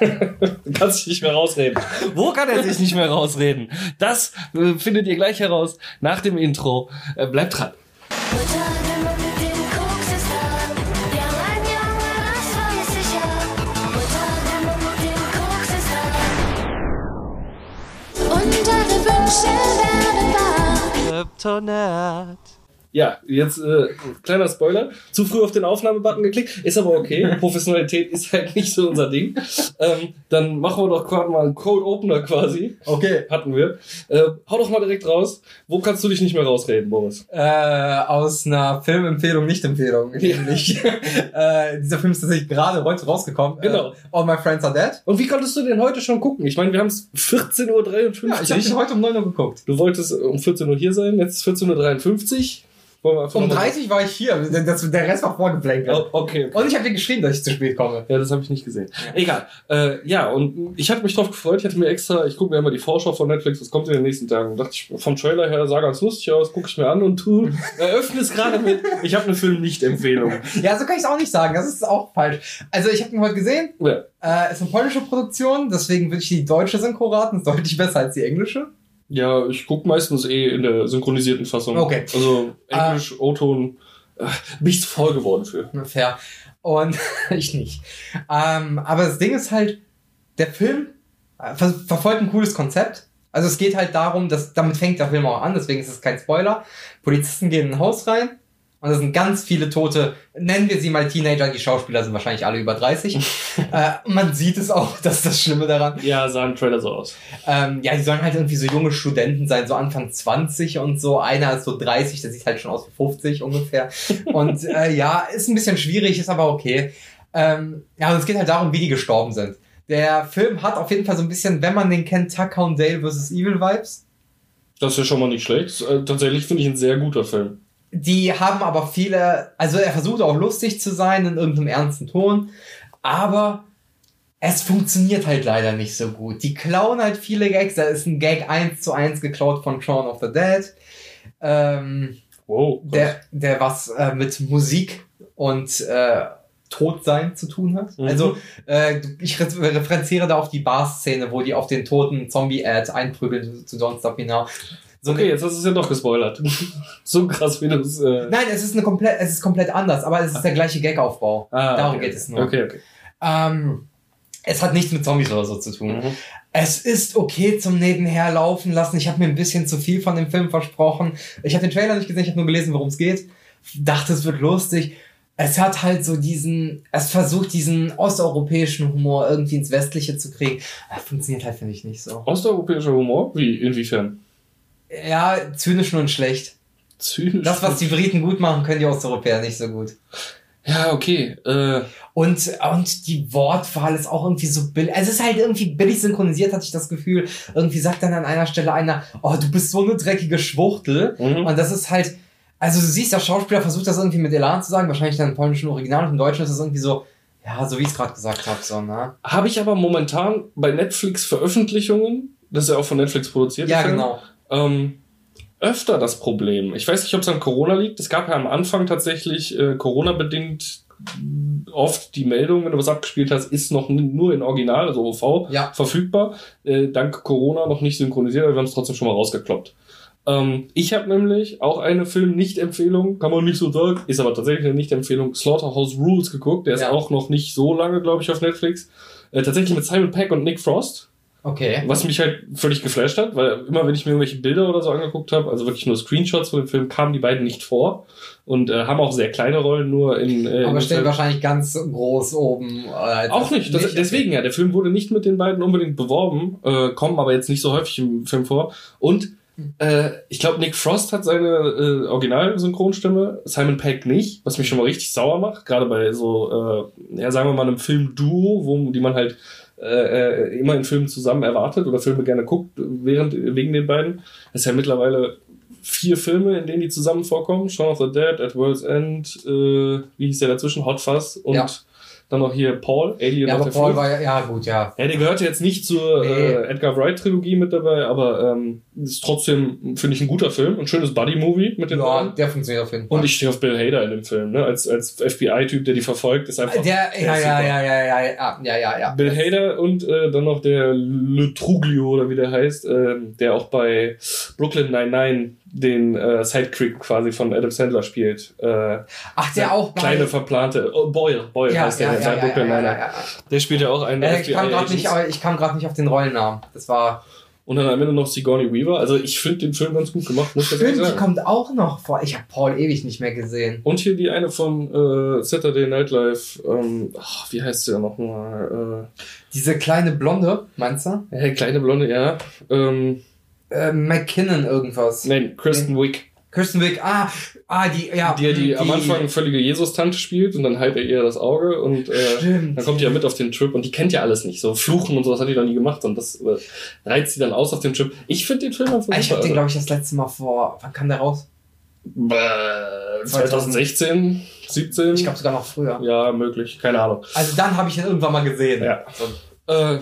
du kannst dich nicht mehr rausreden. Wo kann er sich nicht mehr rausreden? Das äh, findet ihr gleich heraus nach dem Intro. Äh, bleibt dran. Kryptonat. Ja, jetzt äh, kleiner Spoiler. Zu früh auf den Aufnahmebutton geklickt, ist aber okay. Professionalität ist halt nicht so unser Ding. Ähm, dann machen wir doch gerade mal einen Code Opener quasi. Okay. Hatten wir. Äh, hau doch mal direkt raus. Wo kannst du dich nicht mehr rausreden, Boris? Äh, aus einer Filmempfehlung, Nicht-Empfehlung. Nämlich, äh, dieser Film ist tatsächlich gerade heute rausgekommen. Genau. Äh, All My Friends Are Dead. Und wie konntest du den heute schon gucken? Ich meine, wir haben es 14.53 Uhr. Ja, ich habe den heute um 9 Uhr geguckt. Du wolltest um 14 Uhr hier sein, jetzt ist 14.53 Uhr. Um noch mal- 30 war ich hier. Das, der Rest war vorgeblänkelt. Oh, okay. okay. Und ich habe dir geschrieben, dass ich zu spät komme. Ja, das habe ich nicht gesehen. Egal. Äh, ja, und ich hatte mich drauf gefreut. Ich hatte mir extra, ich gucke mir immer die Vorschau von Netflix, was kommt in den nächsten Tagen. Und dachte ich, vom Trailer her sah ganz lustig aus, gucke ich mir an und du eröffnest gerade mit, ich habe eine Film-Nicht-Empfehlung. Ja, so kann ich es auch nicht sagen. Das ist auch falsch. Also ich habe ihn heute gesehen. Ja. Äh, ist eine polnische Produktion, deswegen würde ich die deutsche Synchro raten. Ist deutlich besser als die englische. Ja, ich gucke meistens eh in der synchronisierten Fassung. Okay. Also Englisch, O-Ton, äh, bin ich zu faul geworden für. Fair. Und ich nicht. Ähm, aber das Ding ist halt, der Film äh, ver verfolgt ein cooles Konzept. Also es geht halt darum, dass damit fängt der Film auch an, deswegen ist es kein Spoiler. Polizisten gehen in ein Haus rein und es sind ganz viele tote, nennen wir sie mal Teenager, die Schauspieler sind wahrscheinlich alle über 30. äh, man sieht es auch, das ist das Schlimme daran. Ja, sah im Trailer so aus. Ähm, ja, die sollen halt irgendwie so junge Studenten sein, so Anfang 20 und so. Einer ist so 30, der sieht halt schon aus wie 50 ungefähr. Und äh, ja, ist ein bisschen schwierig, ist aber okay. Ähm, ja, und es geht halt darum, wie die gestorben sind. Der Film hat auf jeden Fall so ein bisschen, wenn man den kennt, und Dale vs. Evil Vibes. Das ist ja schon mal nicht schlecht. Äh, tatsächlich finde ich ein sehr guter Film. Die haben aber viele, also er versucht auch lustig zu sein in irgendeinem ernsten Ton, aber es funktioniert halt leider nicht so gut. Die klauen halt viele Gags, da ist ein Gag eins zu eins geklaut von Shaun of the Dead. Ähm, Wow. der, der was äh, mit Musik und äh, Todsein zu tun hat. Mhm. Also äh, ich re- referenziere da auf die Bar-Szene, wo die auf den toten Zombie-Ad einprügeln zu Don't Stop Me Now. So Okay, jetzt hast du es ja doch gespoilert. so krass, wie du es. Äh... Nein, es ist eine komplett, es ist komplett anders, aber es ist der gleiche Gag-Aufbau. Ah, Darum okay. geht es nur. Okay, okay. Ähm, es hat nichts mit Zombies oder so zu tun. Mhm. Es ist okay zum Nebenher laufen lassen. Ich habe mir ein bisschen zu viel von dem Film versprochen. Ich habe den Trailer nicht gesehen, ich habe nur gelesen, worum es geht. Dachte, es wird lustig. Es hat halt so diesen, es versucht diesen osteuropäischen Humor irgendwie ins Westliche zu kriegen. Das funktioniert halt, finde ich, nicht so. Osteuropäischer Humor? Wie? Inwiefern? Ja, zynisch und schlecht. Zynisch. Das, was die Briten gut machen, können die Osteuropäer nicht so gut. Ja, okay. Äh, Und, und die Wortwahl ist auch irgendwie so billig. Es ist halt irgendwie billig synchronisiert, hatte ich das Gefühl. Irgendwie sagt dann an einer Stelle einer, oh, du bist so eine dreckige Schwuchtel. mhm. Und das ist halt, also du siehst, der Schauspieler versucht das irgendwie mit Elan zu sagen, wahrscheinlich dann im polnischen Original und im Deutschen ist das irgendwie so, ja, so wie ich es gerade gesagt habe, so, ne? Habe ich aber momentan bei Netflix Veröffentlichungen, das ist ja auch von Netflix produziert, Ja, der Film, genau. Ähm, öfter das Problem. Ich weiß nicht, ob es an Corona liegt. Es gab ja am Anfang tatsächlich äh, Corona-bedingt oft die Meldung, wenn du was abgespielt hast, ist noch nur in Original, also OV, Ja. verfügbar. Äh, dank Corona noch nicht synchronisiert, aber wir haben es trotzdem schon mal rausgekloppt. Ähm, ich habe nämlich auch eine Film-Nicht-Empfehlung, kann man nicht so sagen, ist aber tatsächlich eine Nicht-Empfehlung, Slaughterhouse Rules geguckt. Der ist Ja. auch noch nicht so lange, glaube ich, auf Netflix. Äh, tatsächlich mit Simon Peck und Nick Frost. Okay. Was mich halt völlig geflasht hat, weil immer wenn ich mir irgendwelche Bilder oder so angeguckt habe, also wirklich nur Screenshots von dem Film, kamen die beiden nicht vor und äh, haben auch sehr kleine Rollen nur in. Äh, Aber in stehen wahrscheinlich ganz groß oben. Äh, auch nicht. Das, deswegen ja, der Film wurde nicht mit den beiden unbedingt beworben, äh, kommen aber jetzt nicht so häufig im Film vor. Und äh, ich glaube, Nick Frost hat seine äh, Original-Synchronstimme, Simon Peck nicht, was mich schon mal richtig sauer macht. Gerade bei so, äh, ja, sagen wir mal, einem Film-Duo, wo die man halt äh, äh, immer in Filmen zusammen erwartet oder Filme gerne guckt, während wegen den beiden. Es ist ja mittlerweile vier Filme, in denen die zusammen vorkommen. Shaun of the Dead, At World's End, äh, wie hieß der dazwischen? Hot Fuzz und Ja. dann noch hier Paul, Alien Ja, aber Paul war ja, ja gut, ja. Ja, der gehört jetzt nicht zur Nee. äh, Edgar Wright Trilogie mit dabei, aber ähm, ist trotzdem, finde ich, ein guter Film. Ein schönes Buddy-Movie mit den Ja, beiden. der funktioniert auf jeden Fall. Und ich stehe auf Bill Hader in dem Film, ne? Als, als FBI-Typ, der die verfolgt, ist einfach. der, der ja, ist ja, ja, ja, ja, ja, ja, ja, ja. Bill Hader und äh, dann noch der Le Truglio oder wie der heißt, ähm, der auch bei Brooklyn 99 den äh, Sidekick quasi von Adam Sandler spielt. Äh, Ach, der auch bei... kleine verplante oh, Boyle, Boyle ja, heißt der ja, ja, ja, Brooklyn ja, ja, 99. ja. Der spielt ja auch einen Äh, ich kam nicht, ich kam gerade nicht auf den Rollennamen. Das war... Und dann am Ende noch Sigourney Weaver. Also ich finde den Film ganz gut gemacht, muss ich Stimmt, ehrlich die sagen. kommt auch noch vor. Ich habe Paul ewig nicht mehr gesehen. Und hier die eine von äh, Saturday Night Live, ähm, ach, wie heißt der nochmal? Diese kleine Blonde, meinst du? Äh, hey, kleine Blonde, ja. Ähm, Äh, McKinnon irgendwas. nein, Kristen Wiig. Kirsten Wick, ah, ah, die, ja. die, die, am Anfang völlige Jesus-Tante spielt und dann heilt er ihr das Auge und äh, Stimmt. dann kommt die ja mit auf den Trip und die kennt ja alles nicht. So Fluchen und sowas hat die noch nie gemacht und das äh, reizt sie dann aus auf den Trip. Ich finde den Film einfach Ah, Ich habe super. den, glaube ich, das letzte Mal vor. Wann kam der raus? Bäh, 2016, 17? Ich glaube sogar noch früher. ja, möglich, keine Ahnung. Also dann habe ich ihn irgendwann mal gesehen. Ja. So. Äh,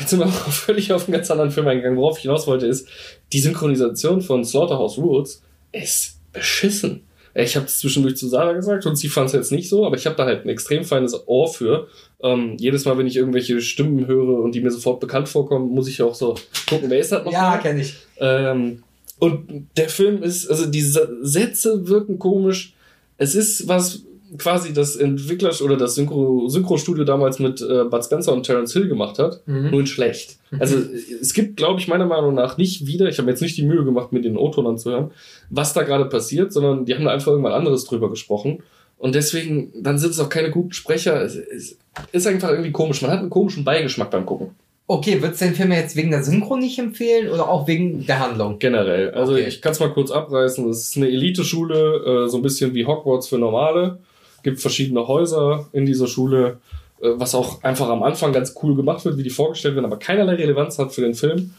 jetzt sind wir völlig auf einen ganz anderen Film eingegangen. Worauf ich hinaus wollte, ist, die Synchronisation von Slaughterhouse Roots ist beschissen. Ich habe es zwischendurch zu Sarah gesagt und sie fand es jetzt nicht so, aber ich habe da halt ein extrem feines Ohr für. Ähm, jedes Mal, wenn ich irgendwelche Stimmen höre und die mir sofort bekannt vorkommen, muss ich auch so gucken, wer ist das noch? Ja, kenne ich. Ähm, und der Film ist, also diese Sätze wirken komisch. Es ist was quasi das Entwickler oder das Synchro, Synchro-Studio damals mit äh, Bud Spencer und Terence Hill gemacht hat, Mhm. nur in schlecht. Also es gibt, glaube ich, meiner Meinung nach nicht wieder, ich habe jetzt nicht die Mühe gemacht, mir den O-Ton anzuhören, was da gerade passiert, sondern die haben da einfach irgendwann anderes drüber gesprochen. Und deswegen, dann sind es auch keine guten Sprecher. Es, es ist einfach irgendwie komisch. Man hat einen komischen Beigeschmack beim Gucken. Okay, würdest du den Film jetzt wegen der Synchro nicht empfehlen oder auch wegen der Handlung? Generell. Also Okay. ich kann es mal kurz abreißen. Es ist eine Elite-Schule, äh, so ein bisschen wie Hogwarts für Normale. Gibt verschiedene Häuser in dieser Schule, äh, was auch einfach am Anfang ganz cool gemacht wird, wie die vorgestellt werden, aber keinerlei Relevanz hat für den Film.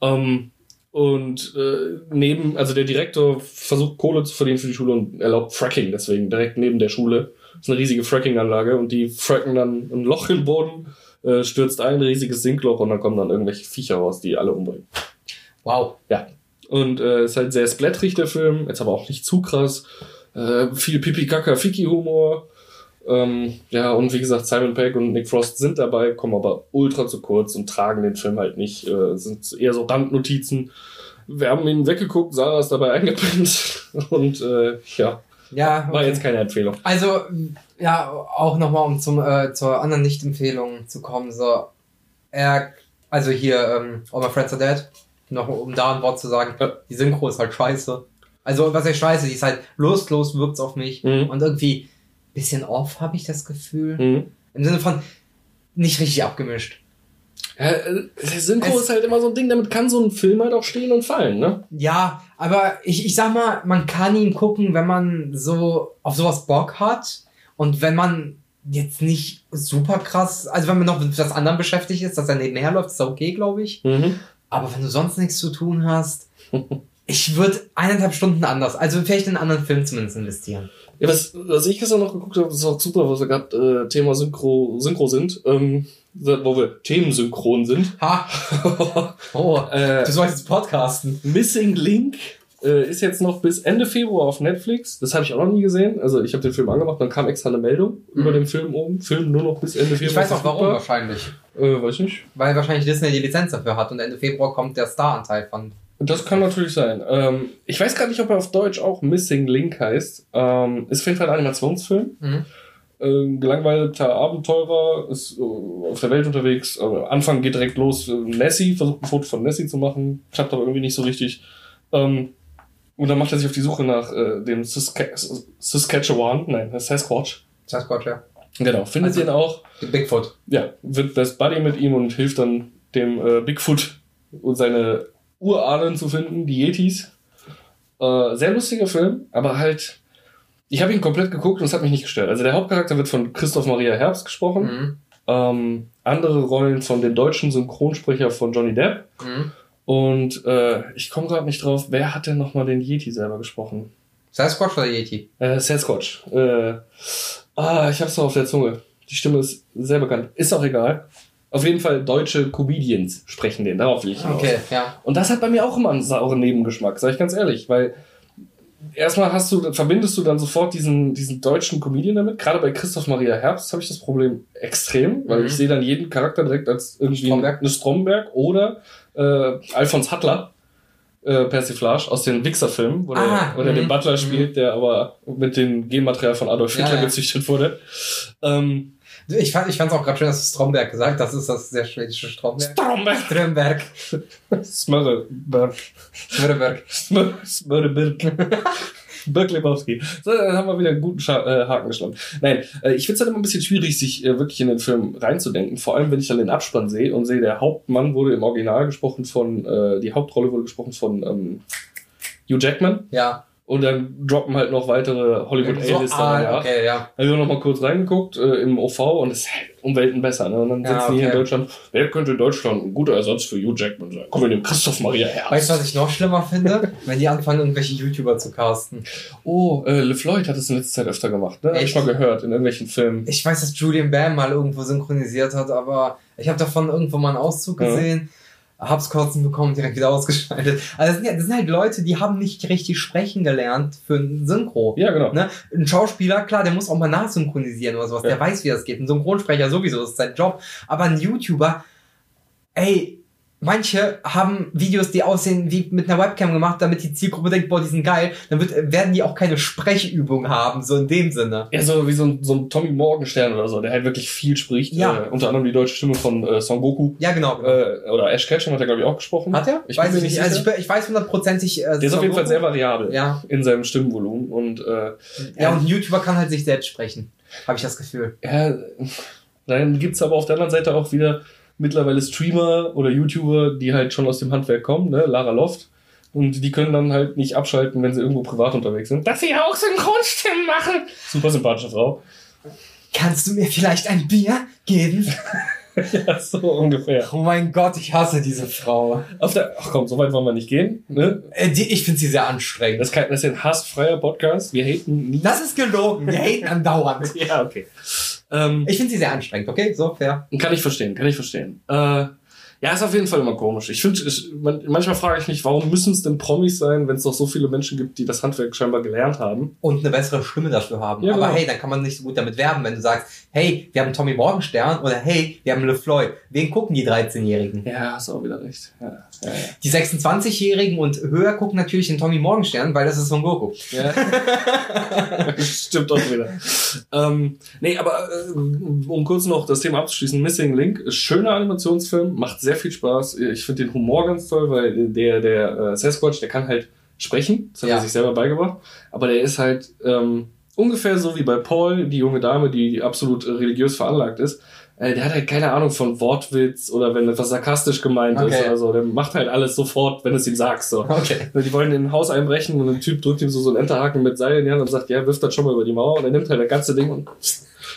Ähm, und äh, neben, also der Direktor versucht Kohle zu verdienen für die Schule und erlaubt Fracking deswegen direkt neben der Schule. Das ist eine riesige Fracking-Anlage und die fracken dann ein Loch im Boden, äh, stürzt ein riesiges Sinkloch und dann kommen dann irgendwelche Viecher raus, die alle umbringen. Wow. Ja. Und äh, ist halt sehr splatterig, der Film. Jetzt aber auch nicht zu krass. Äh, viel Pipi-Kaka-Fiki-Humor. Ähm, ja, und wie gesagt, Simon Pegg und Nick Frost sind dabei, kommen aber ultra zu kurz und tragen den Film halt nicht. Äh, sind eher so Randnotizen. Wir haben ihn weggeguckt, Sarah ist dabei eingepinnt. Und äh, ja, Ja, war okay. jetzt keine Empfehlung. Also, ja, auch nochmal, um zum, äh, zur anderen Nicht-Empfehlung zu kommen, so, er, also hier, ähm, All My Friends Are Dead, noch um da ein Wort zu sagen, die Synchro ist halt scheiße. Also, was heißt scheiße, die ist halt lustlos, wirkt's auf mich Mhm. und irgendwie bisschen off, habe ich das Gefühl. Mhm. Im Sinne von nicht richtig abgemischt. Ja, äh, Synchro Es- ist halt immer so ein Ding, damit kann so ein Film halt auch stehen und fallen, ne? Ja, aber ich, ich sag mal, man kann ihn gucken, wenn man so auf sowas Bock hat und wenn man jetzt nicht super krass, also wenn man noch mit was anderem beschäftigt ist, dass er nebenher läuft, ist okay, glaube ich. Mhm. Aber wenn du sonst nichts zu tun hast, ich würde eineinhalb Stunden anders, also vielleicht in einen anderen Film zumindest investieren. Ja, was, was ich gestern noch geguckt habe, das ist auch super, was wir gerade äh, Thema Synchro, Synchro sind, ähm, wo wir themensynchron sind. Ha! Oh, äh, du sollst jetzt podcasten. Missing Link äh, ist jetzt noch bis Ende Februar auf Netflix. Das habe ich auch noch nie gesehen. Also ich habe den Film angemacht, dann kam extra eine Meldung über den Film oben. Film nur noch bis Ende Februar. Ich weiß auch warum wahrscheinlich. Äh, weiß nicht. Weil wahrscheinlich Disney die Lizenz dafür hat und Ende Februar kommt der Star-Anteil von. Das kann natürlich sein. Ähm, ich weiß gar nicht, ob er auf Deutsch auch Missing Link heißt. Ähm, ist auf jeden Fall ein Animationsfilm. Mhm. äh, gelangweilter Abenteurer, ist äh, auf der Welt unterwegs. Also, Anfang geht direkt los. Äh, Nessie versucht ein Foto von Nessie zu machen, klappt aber irgendwie nicht so richtig. Ähm, und dann macht er sich auf die Suche nach äh, dem Saska Saskatchewan, nein, Sasquatch. Sasquatch, ja. Genau, findet Also- ihn auch. Bigfoot. Ja, wird Best Buddy mit ihm und hilft dann dem äh, Bigfoot und seine Urahnen zu finden, die Yetis. Äh, sehr lustiger Film, aber halt. Ich habe ihn komplett geguckt und es hat mich nicht gestört. Also der Hauptcharakter wird von Christoph Maria Herbst gesprochen. Mhm. Ähm, andere Rollen von dem deutschen Synchronsprecher von Johnny Depp. Mhm. Und äh, ich komme gerade nicht drauf, wer hat denn nochmal den Yeti selber gesprochen? Sasquatch oder Yeti? Äh, Sasquatch. Äh, ah, ich hab's noch auf der Zunge. Die Stimme ist sehr bekannt. Ist auch egal. Auf jeden Fall deutsche Comedians sprechen den, darauf will ich hinaus. Okay, ja. Und das hat bei mir auch immer einen sauren Nebengeschmack, sag ich ganz ehrlich, weil erstmal hast du, verbindest du dann sofort diesen, diesen deutschen Comedian damit. Gerade bei Christoph Maria Herbst habe ich das Problem extrem, weil Mhm. ich sehe dann jeden Charakter direkt als irgendwie Stromberg. eine Stromberg oder äh, Alfons Hattler. Äh, Persiflage aus den Wichser-Filmen, wo, Ah, der, wo der den mhm, Butler mhm. spielt, der aber mit dem Genmaterial von Adolf Ja, Hitler ja. gezüchtet wurde. Ähm, Ich fand es ich auch gerade schön, dass du Stromberg gesagt hast. Das ist das sehr schwedische Stromberg. Stromberg. Strömberg. Smörreberg. Strömberg. Smör- Smörreberg. Berg Lebowski. So, dann haben wir wieder einen guten Scha äh, Haken geschlagen. Nein, äh, ich finde es halt immer ein bisschen schwierig, sich äh, wirklich in den Film reinzudenken. Vor allem, wenn ich dann den Abspann sehe und sehe, der Hauptmann wurde im Original gesprochen von, äh, die Hauptrolle wurde gesprochen von ähm, Hugh Jackman. Ja. Und dann droppen halt noch weitere hollywood So, A-Lister ah, okay, ja. Habe ich auch noch mal kurz reingeguckt äh, im OV und es ist halt um Welten besser. Ne? Und dann Ja, sitzen die hier in okay. Deutschland. Wer könnte in Deutschland ein guter Ersatz für Hugh Jackman sein? Kommen wir dem Christoph Maria Herbst. Weißt du, was ich noch schlimmer finde? Wenn die anfangen, irgendwelche YouTuber zu casten. Oh, äh, LeFloid hat es in letzter Zeit öfter gemacht. Ne? Hab ich mal gehört in irgendwelchen Filmen. Ich weiß, dass Julian Bam mal irgendwo synchronisiert hat, aber ich habe davon irgendwo mal einen Auszug Ja. Hab's Kotzen bekommen, direkt wieder ausgeschaltet. Also das sind, ja, das sind halt Leute, die haben nicht richtig sprechen gelernt für ein Synchro. Ja, genau. Ne? Ein Schauspieler, klar, der muss auch mal nachsynchronisieren oder sowas. Ja. Der weiß, wie das geht. Ein Synchronsprecher sowieso, das ist sein Job. Aber ein YouTuber, ey, manche haben Videos, die aussehen wie mit einer Webcam gemacht, damit die Zielgruppe denkt, boah, die sind geil. Dann wird, werden die auch keine Sprechübung haben, so in dem Sinne. Ja, so wie so ein, so ein Tommy Morgenstern oder so, der halt wirklich viel spricht. Ja. Äh, unter anderem die deutsche Stimme von äh, Son Goku. Ja, genau. Äh, oder Ash Ketchum hat er, glaube ich, auch gesprochen. Hat er? Ich weiß nicht nicht. Also ich, sicher. ich weiß hundertprozentig. Äh, Der ist auf jeden Fall sehr variabel Ja. in seinem Stimmvolumen. Und äh, Ja, und ein YouTuber kann halt sich selbst sprechen. Habe ich das Gefühl. ja, dann gibt's aber auf der anderen Seite auch wieder mittlerweile Streamer oder YouTuber, die halt schon aus dem Handwerk kommen, ne? Lara Loft. Und die können dann halt nicht abschalten, wenn sie irgendwo privat unterwegs sind. Dass sie auch Synchronstimmen machen. Super sympathische Frau. Kannst du mir vielleicht ein Bier geben? ja, so ungefähr. Oh mein Gott, ich hasse diese Frau. Auf der, ach komm, so weit wollen wir nicht gehen. Ne? Äh, die, ich finde sie sehr anstrengend. Das, ist kein, das ist ein hassfreier Podcast. Wir haten nie. Das ist gelogen. Wir haten andauernd. Ja, okay. Ähm, Ich finde sie sehr anstrengend, okay? So, fair. kann ich verstehen, kann ich verstehen. Äh, ja, ist auf jeden Fall immer komisch. Ich finde, man, manchmal frage ich mich, warum müssen es denn Promis sein, wenn es doch so viele Menschen gibt, die das Handwerk scheinbar gelernt haben? Und eine bessere Stimme dafür haben. Ja, Aber genau. hey, dann kann man nicht so gut damit werben, wenn du sagst, hey, wir haben Tommy Morgenstern oder hey, wir haben LeFloid. Wen gucken die 13-Jährigen? Ja, hast auch wieder recht. Ja, ja, Die 26-Jährigen und höher gucken natürlich den Tommy Morgenstern, weil das ist Son Goku. ja. ja. Stimmt auch wieder. Ähm, nee, aber äh, um kurz noch das Thema abzuschließen, Missing Link, ist schöner Animationsfilm, macht sehr viel Spaß. Ich finde den Humor ganz toll, weil der, der äh, Sasquatch, der kann halt sprechen, das hat Ja. er sich selber beigebracht, aber der ist halt ähm, ungefähr so wie bei Paul, die junge Dame, die absolut religiös veranlagt ist. Äh, der hat halt keine Ahnung von Wortwitz oder wenn etwas sarkastisch gemeint ist Okay. oder so. Der macht halt alles sofort, wenn du es ihm sagst. So. Okay. Die wollen in ein Haus einbrechen und ein Typ drückt ihm so, so einen Enterhaken mit Seil in die Hand und sagt, ja, wirft das schon mal über die Mauer und er nimmt halt das ganze Ding und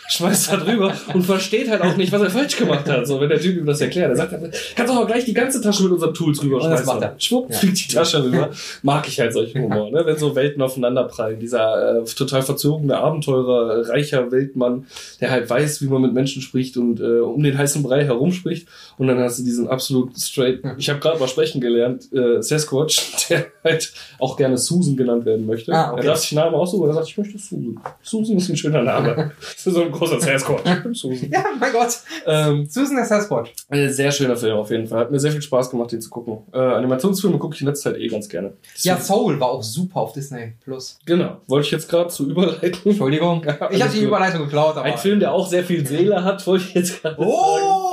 schmeißt da drüber und versteht halt auch nicht, was er falsch gemacht hat. So, wenn der Typ ihm das erklärt, er sagt, kannst doch auch gleich die ganze Tasche mit unseren Tools rüber Und das schmeißen. Schwupp, Ja. fliegt die Tasche rüber. Mag ich halt solchen Humor, ne? Wenn so Welten aufeinanderprallen. Dieser äh, total verzogene Abenteurer, reicher Weltmann, der halt weiß, wie man mit Menschen spricht und äh, um den heißen Brei herumspricht. Und dann hast du diesen absolut straight, ich habe gerade mal sprechen gelernt, äh, Sasquatch, der halt auch gerne Susan genannt werden möchte. Ah, okay. Er darf sich Namen aussuchen und er sagt, ich möchte Susan. Susan ist ein schöner Name. so ein großer Sasquatch. Ich bin Susan. Ja, mein Gott. Ähm, Susan der Sasquatch. ein sehr schöner Film auf jeden Fall. Hat mir sehr viel Spaß gemacht, den zu gucken. Äh, Animationsfilme gucke ich in letzter Zeit eh ganz gerne. Ja, Soul war auch super auf Disney Plus. Genau. Wollte ich jetzt gerade zu überleiten. Entschuldigung. Ja, Ich habe die. Überleitung geklaut, aber. Ein Film, der auch sehr viel Seele hat, wollte ich jetzt gerade Oh! sagen.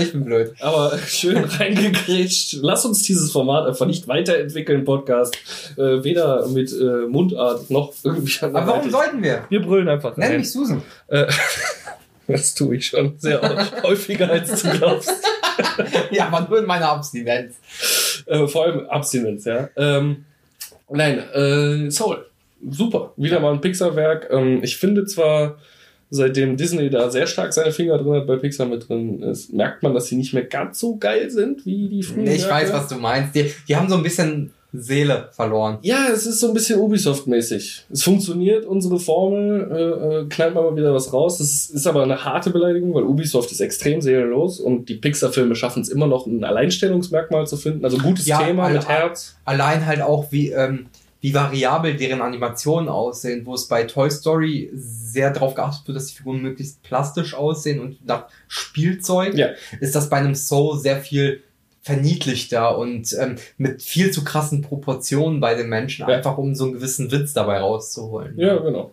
Ich bin blöd. Aber schön reingegrätscht. Lass uns dieses Format einfach nicht weiterentwickeln, Podcast. Äh, weder mit äh, Mundart noch irgendwie Aber warum sollten wir? Wir brüllen einfach Nenn rein. mich Susan. Äh, das tue ich schon sehr häufiger, als du glaubst. Ja, aber nur in meiner Abstinenz. Äh, vor allem Abstinenz, ja. Ähm, nein, äh, Soul. Super. Wieder mal ein Pixar-Werk. Ähm, ich finde zwar, seitdem Disney da sehr stark seine Finger drin hat, bei Pixar mit drin ist, merkt man, dass sie nicht mehr ganz so geil sind wie die frühen Ich weiß, was du meinst. Die, die haben so ein bisschen Seele verloren. Ja, es ist so ein bisschen Ubisoft-mäßig. Es funktioniert, unsere Formel, äh, äh, knallt mal wieder was raus. Das ist aber eine harte Beleidigung, weil Ubisoft ist extrem seelenlos und die Pixar-Filme schaffen es immer noch, ein Alleinstellungsmerkmal zu finden. Also gutes Ja, Thema mit Herz. Allein halt auch, wie, ähm, wie variabel deren Animationen aussehen, wo es bei Toy Story sehr darauf geachtet wird, dass die Figuren möglichst plastisch aussehen und nach Spielzeug, Ja. ist das bei einem Soul sehr viel verniedlichter und ähm, mit viel zu krassen Proportionen bei den Menschen, Ja. einfach um so einen gewissen Witz dabei rauszuholen. Ja, genau.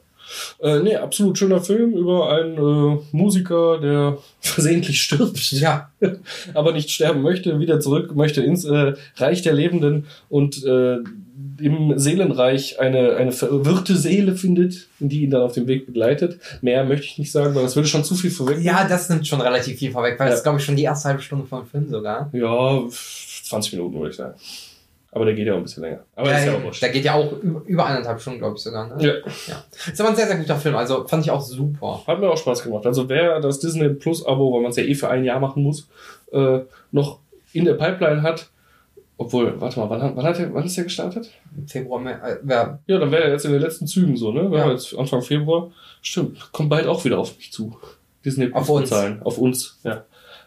Äh, nee, absolut schöner Film über einen äh, Musiker, der versehentlich stirbt, Ja, aber nicht sterben möchte, wieder zurück möchte ins äh, Reich der Lebenden und äh, im Seelenreich eine, eine verwirrte Seele findet, die ihn dann auf dem Weg begleitet. Mehr möchte ich nicht sagen, weil das würde schon zu viel vorwegnehmen. ja, das nimmt schon relativ viel vorweg, weil Ja. das ist, glaube ich, schon die erste halbe Stunde vom Film sogar. Ja, 20 Minuten würde ich sagen. Aber der geht ja auch ein bisschen länger. Aber ist ja auch wurscht. der geht ja auch über, über eineinhalb Stunden, glaube ich, sogar. Ne? Ja, Ja. Ist aber ein sehr, sehr guter Film. Also fand ich auch super. hat mir auch Spaß gemacht. Also wer das Disney Plus Abo, weil man es ja eh für ein Jahr machen muss, äh, noch in der Pipeline hat, obwohl, warte mal, wann, hat- wann, hat der, wann ist der gestartet? Im Februar, mehr, äh, wer- Ja, dann wäre er jetzt in den letzten Zügen so, ne? Wir Ja. haben jetzt Anfang Februar. Stimmt, kommt bald auch wieder auf mich zu. Disney Auf uns. Auf uns, ja.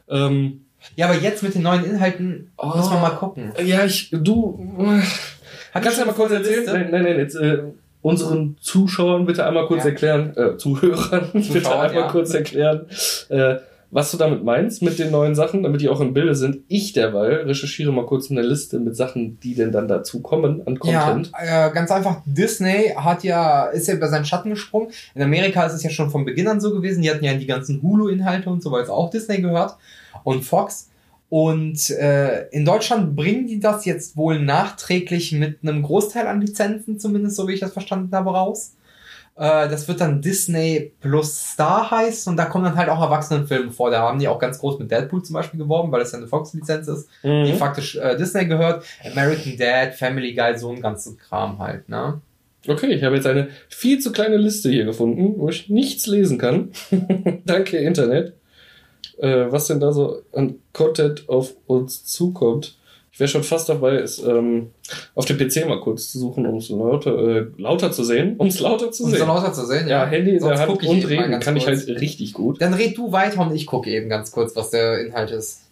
Ähm, ja, aber jetzt mit den neuen Inhalten Oh. muss man mal gucken. ja, ich, du, äh, kannst du ja mal kurz erzählen? Liste? Nein, nein, nein, jetzt, äh, unseren Zuschauern bitte einmal kurz Ja. erklären, äh, Zuhörern bitte Zuschauern, einmal ja. kurz erklären, äh, was du damit meinst mit den neuen Sachen, damit die auch im Bilde sind. Ich derweil recherchiere mal kurz eine Liste mit Sachen, die denn dann dazu kommen an Content. Ja, äh, ganz einfach. Disney hat ja, ist ja über seinen Schatten gesprungen. In Amerika ist es ja schon von Beginn an so gewesen. Die hatten ja die ganzen Hulu-Inhalte und so, weil es auch Disney gehört. Und Fox. Und äh, in Deutschland bringen die das jetzt wohl nachträglich mit einem Großteil an Lizenzen, zumindest so wie ich das verstanden habe, raus. Äh, das wird dann Disney Plus Star heißen und da kommen dann halt auch Erwachsenenfilme vor. Da haben die auch ganz groß mit Deadpool zum Beispiel geworben, weil das ja eine Fox-Lizenz ist die Mhm. faktisch äh, Disney gehört. American Dad, Family Guy, so ein ganzen Kram halt, ne? Okay, ich habe jetzt eine viel zu kleine Liste hier gefunden, wo ich nichts lesen kann. Danke, Internet. Äh, was denn da so an Content auf uns zukommt. Ich wäre schon fast dabei, es ähm, auf dem PC mal kurz zu suchen, um es lauter, äh, lauter zu sehen. Um es lauter zu Um sehen. so lauter zu sehen, ja, Handy in Sonst der Hand ich und reden kann ich kurz. halt richtig gut. Dann red du weiter und ich gucke eben ganz kurz, was der Inhalt ist.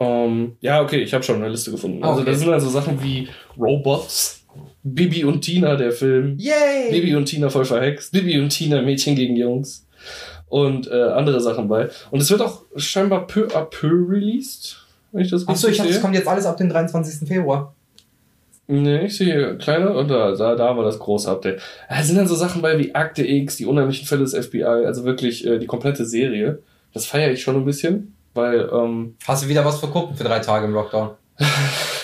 Ähm, ja, okay, ich habe schon eine Liste gefunden. Also Okay. da sind also Sachen wie Robots, Bibi und Tina, der Film. Yay! Bibi und Tina voll verhext, Bibi und Tina Mädchen gegen Jungs und äh, andere Sachen bei. Und es wird auch scheinbar peu à peu released, wenn ich das Achso, ich dachte, das kommt jetzt alles ab dem 23. Februar. Nee, ich sehe hier kleine und da, da, da war das große Update. Da sind dann so Sachen bei wie Akte X, die unheimlichen Fälle des FBI, also wirklich äh, die komplette Serie. Das feiere ich schon ein bisschen, weil ähm, Hast du wieder was für gucken für drei Tage im Lockdown?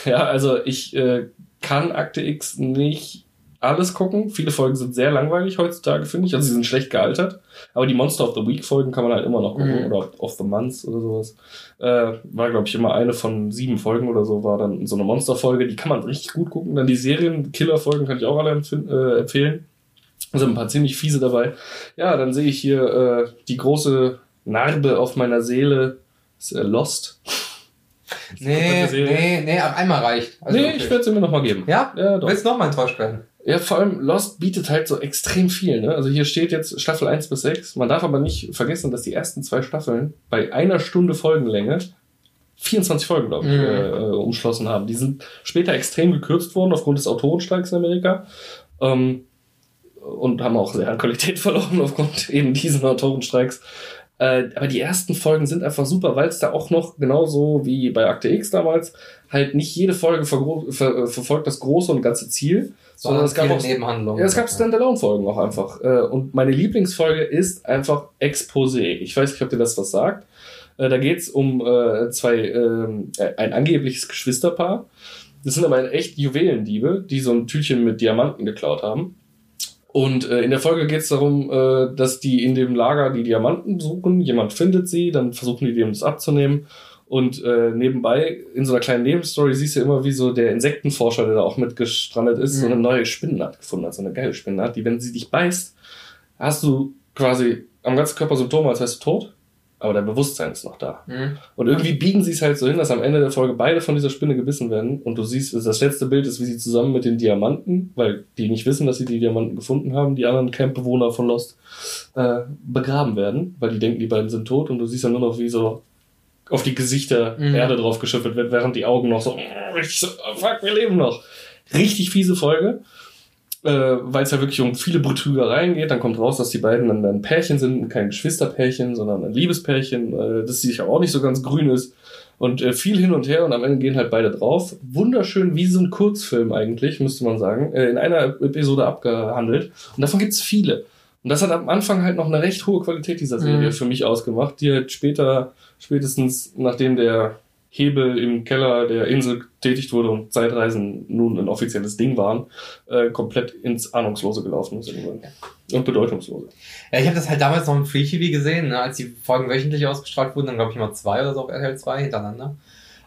Ja, also ich äh, kann Akte X nicht alles gucken. Viele Folgen sind sehr langweilig heutzutage, finde ich. Also sie sind schlecht gealtert. Aber die Monster of the Week Folgen kann man halt immer noch gucken. Mhm. Oder of the Months oder sowas. Äh, war, glaube ich, immer eine von sieben Folgen oder so, war dann so eine Monsterfolge. Die kann man richtig gut gucken. Dann die Serien-Killer-Folgen kann ich auch alle äh, empfehlen. Da sind ein paar ziemlich fiese dabei. Ja, dann sehe ich hier äh, die große Narbe auf meiner Seele. Ist, äh, Lost. Nee, nee, nee, ab einmal reicht. Also nee, wirklich. ich werde sie mir nochmal geben. Ja? Ja, doch. Willst du nochmal enttäuscht werden? Ja, vor allem Lost bietet halt so extrem viel. Ne? Also hier steht jetzt Staffel 1 bis 6. Man darf aber nicht vergessen, dass die ersten zwei Staffeln bei einer Stunde Folgenlänge 24 Folgen, glaube ich, Mhm. äh, äh, umschlossen haben. Die sind später extrem gekürzt worden aufgrund des Autorenstreiks in Amerika. Ähm, und haben auch sehr an Qualität verloren aufgrund eben diesen Autorenstreiks. Äh, aber die ersten Folgen sind einfach super, weil es da auch noch genauso wie bei Akte X damals halt nicht jede Folge vergro- ver äh, verfolgt das große und ganze Ziel, sondern es gab auch Nebenhandlungen. ja, es gab Standalone-Folgen auch einfach. Äh, Und meine Lieblingsfolge ist einfach Exposé. Ich weiß nicht, ob dir das was sagt. Äh, Da geht's um äh, zwei, ein angebliches Geschwisterpaar. Das sind aber echt Juwelendiebe, die so ein Tütchen mit Diamanten geklaut haben. Und äh, in der Folge geht's darum, äh, dass die in dem Lager die Diamanten suchen. Jemand findet sie, dann versuchen die dem das abzunehmen. Und äh, nebenbei, in so einer kleinen Nebenstory, siehst du immer, wie so der Insektenforscher, der da auch mitgestrandet ist, so Mhm. eine neue Spinnenart gefunden hat, so eine geile Spinnenart, die, wenn sie dich beißt, hast du quasi am ganzen Körper Symptome, als wärst du tot. aber der Bewusstsein ist noch da. Mhm. Und irgendwie biegen sie es halt so hin, dass am Ende der Folge beide von dieser Spinne gebissen werden. Und du siehst, das letzte Bild ist, wie sie zusammen mit den Diamanten, weil die nicht wissen, dass sie die Diamanten gefunden haben, die anderen Campbewohner von Lost, äh, begraben werden, weil die denken, die beiden sind tot. Und du siehst dann nur noch, wie so auf die Gesichter Mhm. Erde drauf geschüttelt wird, während die Augen noch so, "Mm, richtig so, oh, fuck, wir leben noch. Richtig fiese Folge. Äh, weil es ja wirklich um viele Betrügereien geht, dann kommt raus, dass die beiden dann ein Pärchen sind, kein Geschwisterpärchen, sondern ein Liebespärchen, äh, das sich auch nicht so ganz grün ist. Und äh, viel hin und her und am Ende gehen halt beide drauf. Wunderschön, wie so ein Kurzfilm eigentlich, müsste man sagen, äh, in einer Episode abgehandelt. Und davon gibt's viele. Und das hat am Anfang halt noch eine recht hohe Qualität dieser Serie Mhm. für mich ausgemacht, die halt später, spätestens nachdem der Hebel im Keller der Insel getätigt wurde und Zeitreisen nun ein offizielles Ding waren, äh, komplett ins Ahnungslose gelaufen irgendwann. Und bedeutungslose. Ja, ich habe das halt damals noch im Free TV gesehen, ne, als die Folgen wöchentlich ausgestrahlt wurden, dann glaube ich immer zwei oder so auf RTL 2 hintereinander.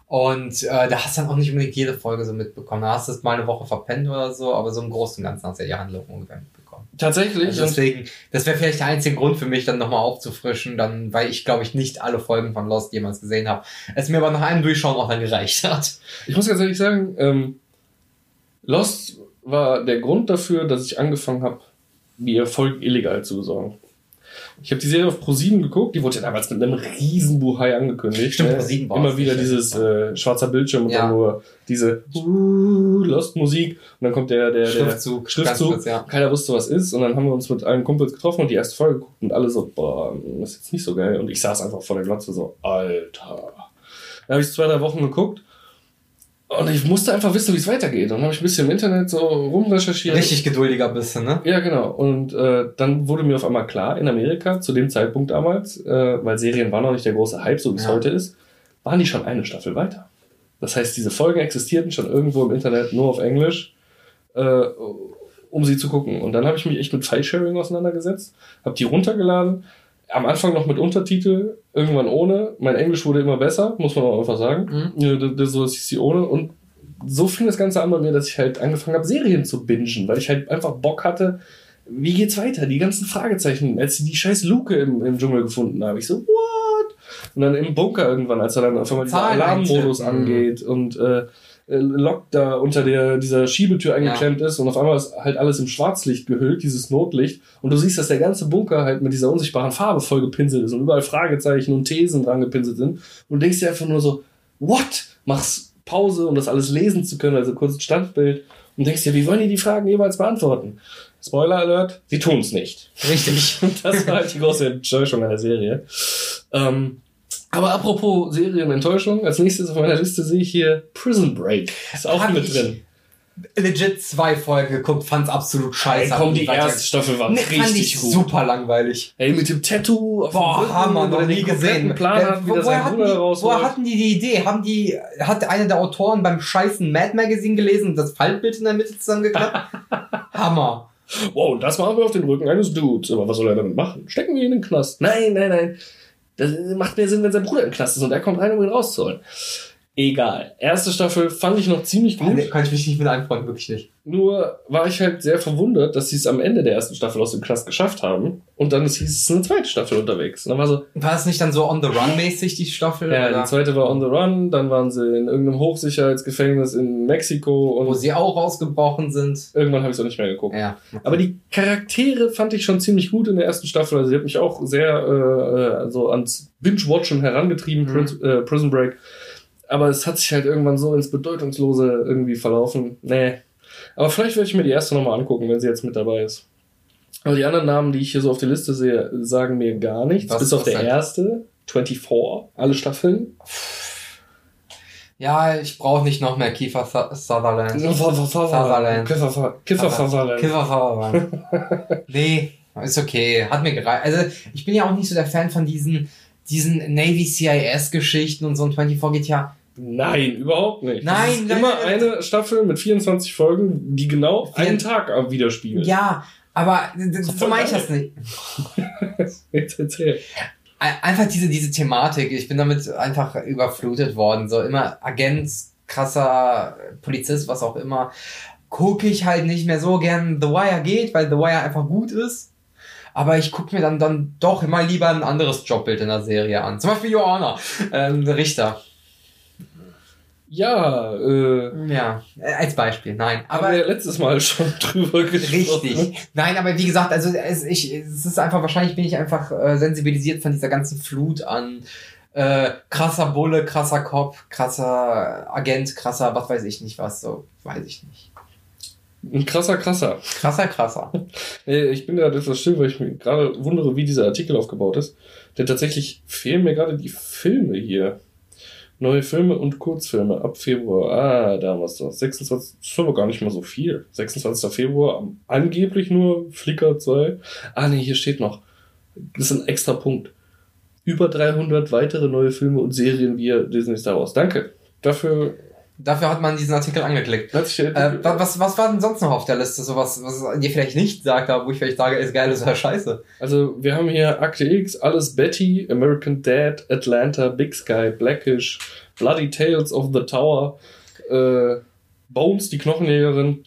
Und äh, da hast du dann auch nicht unbedingt jede Folge so mitbekommen. Da hast du es mal eine Woche verpennt oder so, aber so im Großen und Ganzen hast du ja die Handlung ungefähr. Tatsächlich. Also deswegen, das wäre vielleicht der einzige Grund für mich, dann nochmal aufzufrischen, dann, weil ich glaube ich nicht alle Folgen von Lost jemals gesehen habe. Es mir aber nach einem Durchschauen auch dann gereicht hat. Ich muss ganz ehrlich sagen, ähm, Lost war der Grund dafür, dass ich angefangen habe, mir Folgen illegal zu besorgen. Ich habe die Serie auf Pro7 geguckt, die wurde ja damals mit einem riesen Buhai angekündigt. Stimmt, ne? Pro7 war Immer wieder nicht, dieses äh, schwarzer Bildschirm und Ja. dann nur diese uh, Lost-Musik und dann kommt der, der, der Schriftzug, Schriftzug. kurz, ja. Keiner wusste, was ist und dann haben wir uns mit allen Kumpels getroffen und die erste Folge geguckt und alle so, boah, das ist jetzt nicht so geil. Und ich saß einfach vor der Glotze so, Alter. Dann habe ich zwei, drei Wochen geguckt und ich musste einfach wissen, wie es weitergeht. Und dann habe ich ein bisschen im Internet so rumrecherchiert. Richtig geduldiger bisschen, ne? Ja, genau. Und äh, dann wurde mir auf einmal klar, in Amerika, zu dem Zeitpunkt damals, äh, weil Serien war noch nicht der große Hype, so wie es Ja. heute ist, waren die schon eine Staffel weiter. Das heißt, diese Folgen existierten schon irgendwo im Internet nur auf Englisch, äh, um sie zu gucken. Und dann habe ich mich echt mit File-Sharing auseinandergesetzt, habe die runtergeladen, am Anfang noch mit Untertitel, irgendwann ohne. Mein Englisch wurde immer besser, muss man auch einfach sagen. Mhm. So dass ich sie ohne. Und so fing das Ganze an bei mir, dass ich halt angefangen habe, Serien zu bingen, weil ich halt einfach Bock hatte, wie geht's weiter? Die ganzen Fragezeichen, als sie die scheiß Luke im, im Dschungel gefunden haben. Ich so, what? Und dann im Bunker irgendwann, als er dann auf einmal dieser Alarmmodus eintippen. angeht und äh, äh, Locke da unter der, dieser Schiebetür eingeklemmt ist und auf einmal ist halt alles im Schwarzlicht gehüllt, dieses Notlicht. Und du siehst, dass der ganze Bunker halt mit dieser unsichtbaren Farbe voll gepinselt ist und überall Fragezeichen und Thesen dran gepinselt sind. Und du denkst dir einfach nur so, what? Machst Pause, um das alles lesen zu können, also kurz ein Standbild. Und denkst dir, wie wollen die die Fragen jeweils beantworten? Spoiler Alert, sie tun es nicht. Richtig. Und das war halt die große Enttäuschung an der Serie. Ähm, aber apropos Serienenttäuschung, als nächstes auf meiner Liste sehe ich hier Prison Break. Ist auch Hab mit drin. Legit zwei Folgen geguckt, fand's absolut scheiße. Ey, komm, die erste Staffel war Nee, richtig ich gut. super langweilig. Ey, mit dem Tattoo Boah, Rücken, Hammer, noch nie gesehen. Plan hat, wie woher hatten die, woher hatten die die Idee? Haben die, hat einer der Autoren beim scheißen Mad Magazine gelesen und das Faltbild in der Mitte zusammengeklappt? Hammer. Wow, das machen wir auf den Rücken eines Dudes. Aber was soll er damit machen? Stecken wir ihn in den Knast? Nein, nein, nein. Das macht mehr Sinn, wenn sein Bruder im Knast ist und er kommt rein, um ihn rauszuholen. Egal. Erste Staffel fand ich noch ziemlich gut. Nee, kann ich mich nicht mit einfreunden, wirklich nicht. Nur war ich halt sehr verwundert, dass sie es am Ende der ersten Staffel aus dem Knast geschafft haben. Und dann hieß es eine zweite Staffel unterwegs. Und dann war so, War das nicht dann so on the run mäßig, die Staffel? ja, oder? die zweite war on the run, dann waren sie in irgendeinem Hochsicherheitsgefängnis in Mexiko Wo sie auch rausgebrochen sind. irgendwann habe ich es auch nicht mehr geguckt. Ja. Aber die Charaktere fand ich schon ziemlich gut in der ersten Staffel. Also die hat mich auch sehr äh, äh, so ans Binge-Watchen herangetrieben, Mhm. Prin äh, Prison Break. Aber es hat sich halt irgendwann so ins Bedeutungslose irgendwie verlaufen. Nee. Aber vielleicht werde ich mir die erste nochmal angucken, wenn sie jetzt mit dabei ist. Aber die anderen Namen, die ich hier so auf der Liste sehe, sagen mir gar nichts. Was- Bis auf der denn? erste, 24, alle Staffeln. Ja, ich brauche nicht noch mehr Kiefer Su- Sutherland. Sutherland. Kiffer Sutherland. Kiefer Sutherland. nee, ist okay. Hat mir gereicht. Also, ich bin ja auch nicht so der Fan von diesen, diesen Navy CIS Geschichten und so ein 24 geht ja. Nein, überhaupt nicht. Nein, das ist nein, immer nein, eine Staffel mit 24 Folgen, die genau Vier- einen Tag widerspiegelt. Ja, aber so meine ich das nicht. Jetzt erzähl. Ein- Einfach diese, diese Thematik. Ich bin damit einfach überflutet worden. So immer Agent, krasser Polizist, was auch immer. Gucke ich halt nicht mehr so gern The Wire geht, weil The Wire einfach gut ist. aber ich gucke mir dann, dann doch immer lieber ein anderes Jobbild in der Serie an. Zum Beispiel Joanna, ähm, Richter. Ja, äh, Ja, äh, als Beispiel, nein. aber Aber wir letztes Mal schon drüber gesprochen. Richtig. Nein, aber wie gesagt, also es, ich, es ist einfach, wahrscheinlich bin ich einfach äh, sensibilisiert von dieser ganzen Flut an äh, krasser Bulle, krasser Kopf, krasser Agent, krasser, was weiß ich nicht was, so, weiß ich nicht. Ein krasser, krasser. Krasser, krasser. Ich bin gerade etwas still, weil ich mir gerade wundere, wie dieser Artikel aufgebaut ist. Denn tatsächlich fehlen mir gerade die Filme hier. Neue Filme und Kurzfilme ab Februar. Ah, da es doch. 26, das ist aber gar nicht mal so viel. 26. Februar, angeblich nur Flickr 2. Ah, nee, hier steht noch. Das ist ein extra Punkt. Über 300 weitere neue Filme und Serien via Disney Star Wars. Danke. Dafür Dafür hat man diesen Artikel angeklickt. der Äh, wa- was, was war denn sonst noch auf der Liste? So was, was dir vielleicht nicht sagt, aber wo ich vielleicht sage, ist geil, ist ja scheiße. Also, wir haben hier Akte X, Alles Betty, American Dad, Atlanta, Big Sky, Blackish, Bloody Tales of the Tower, äh, Bones, die Knochenjägerin,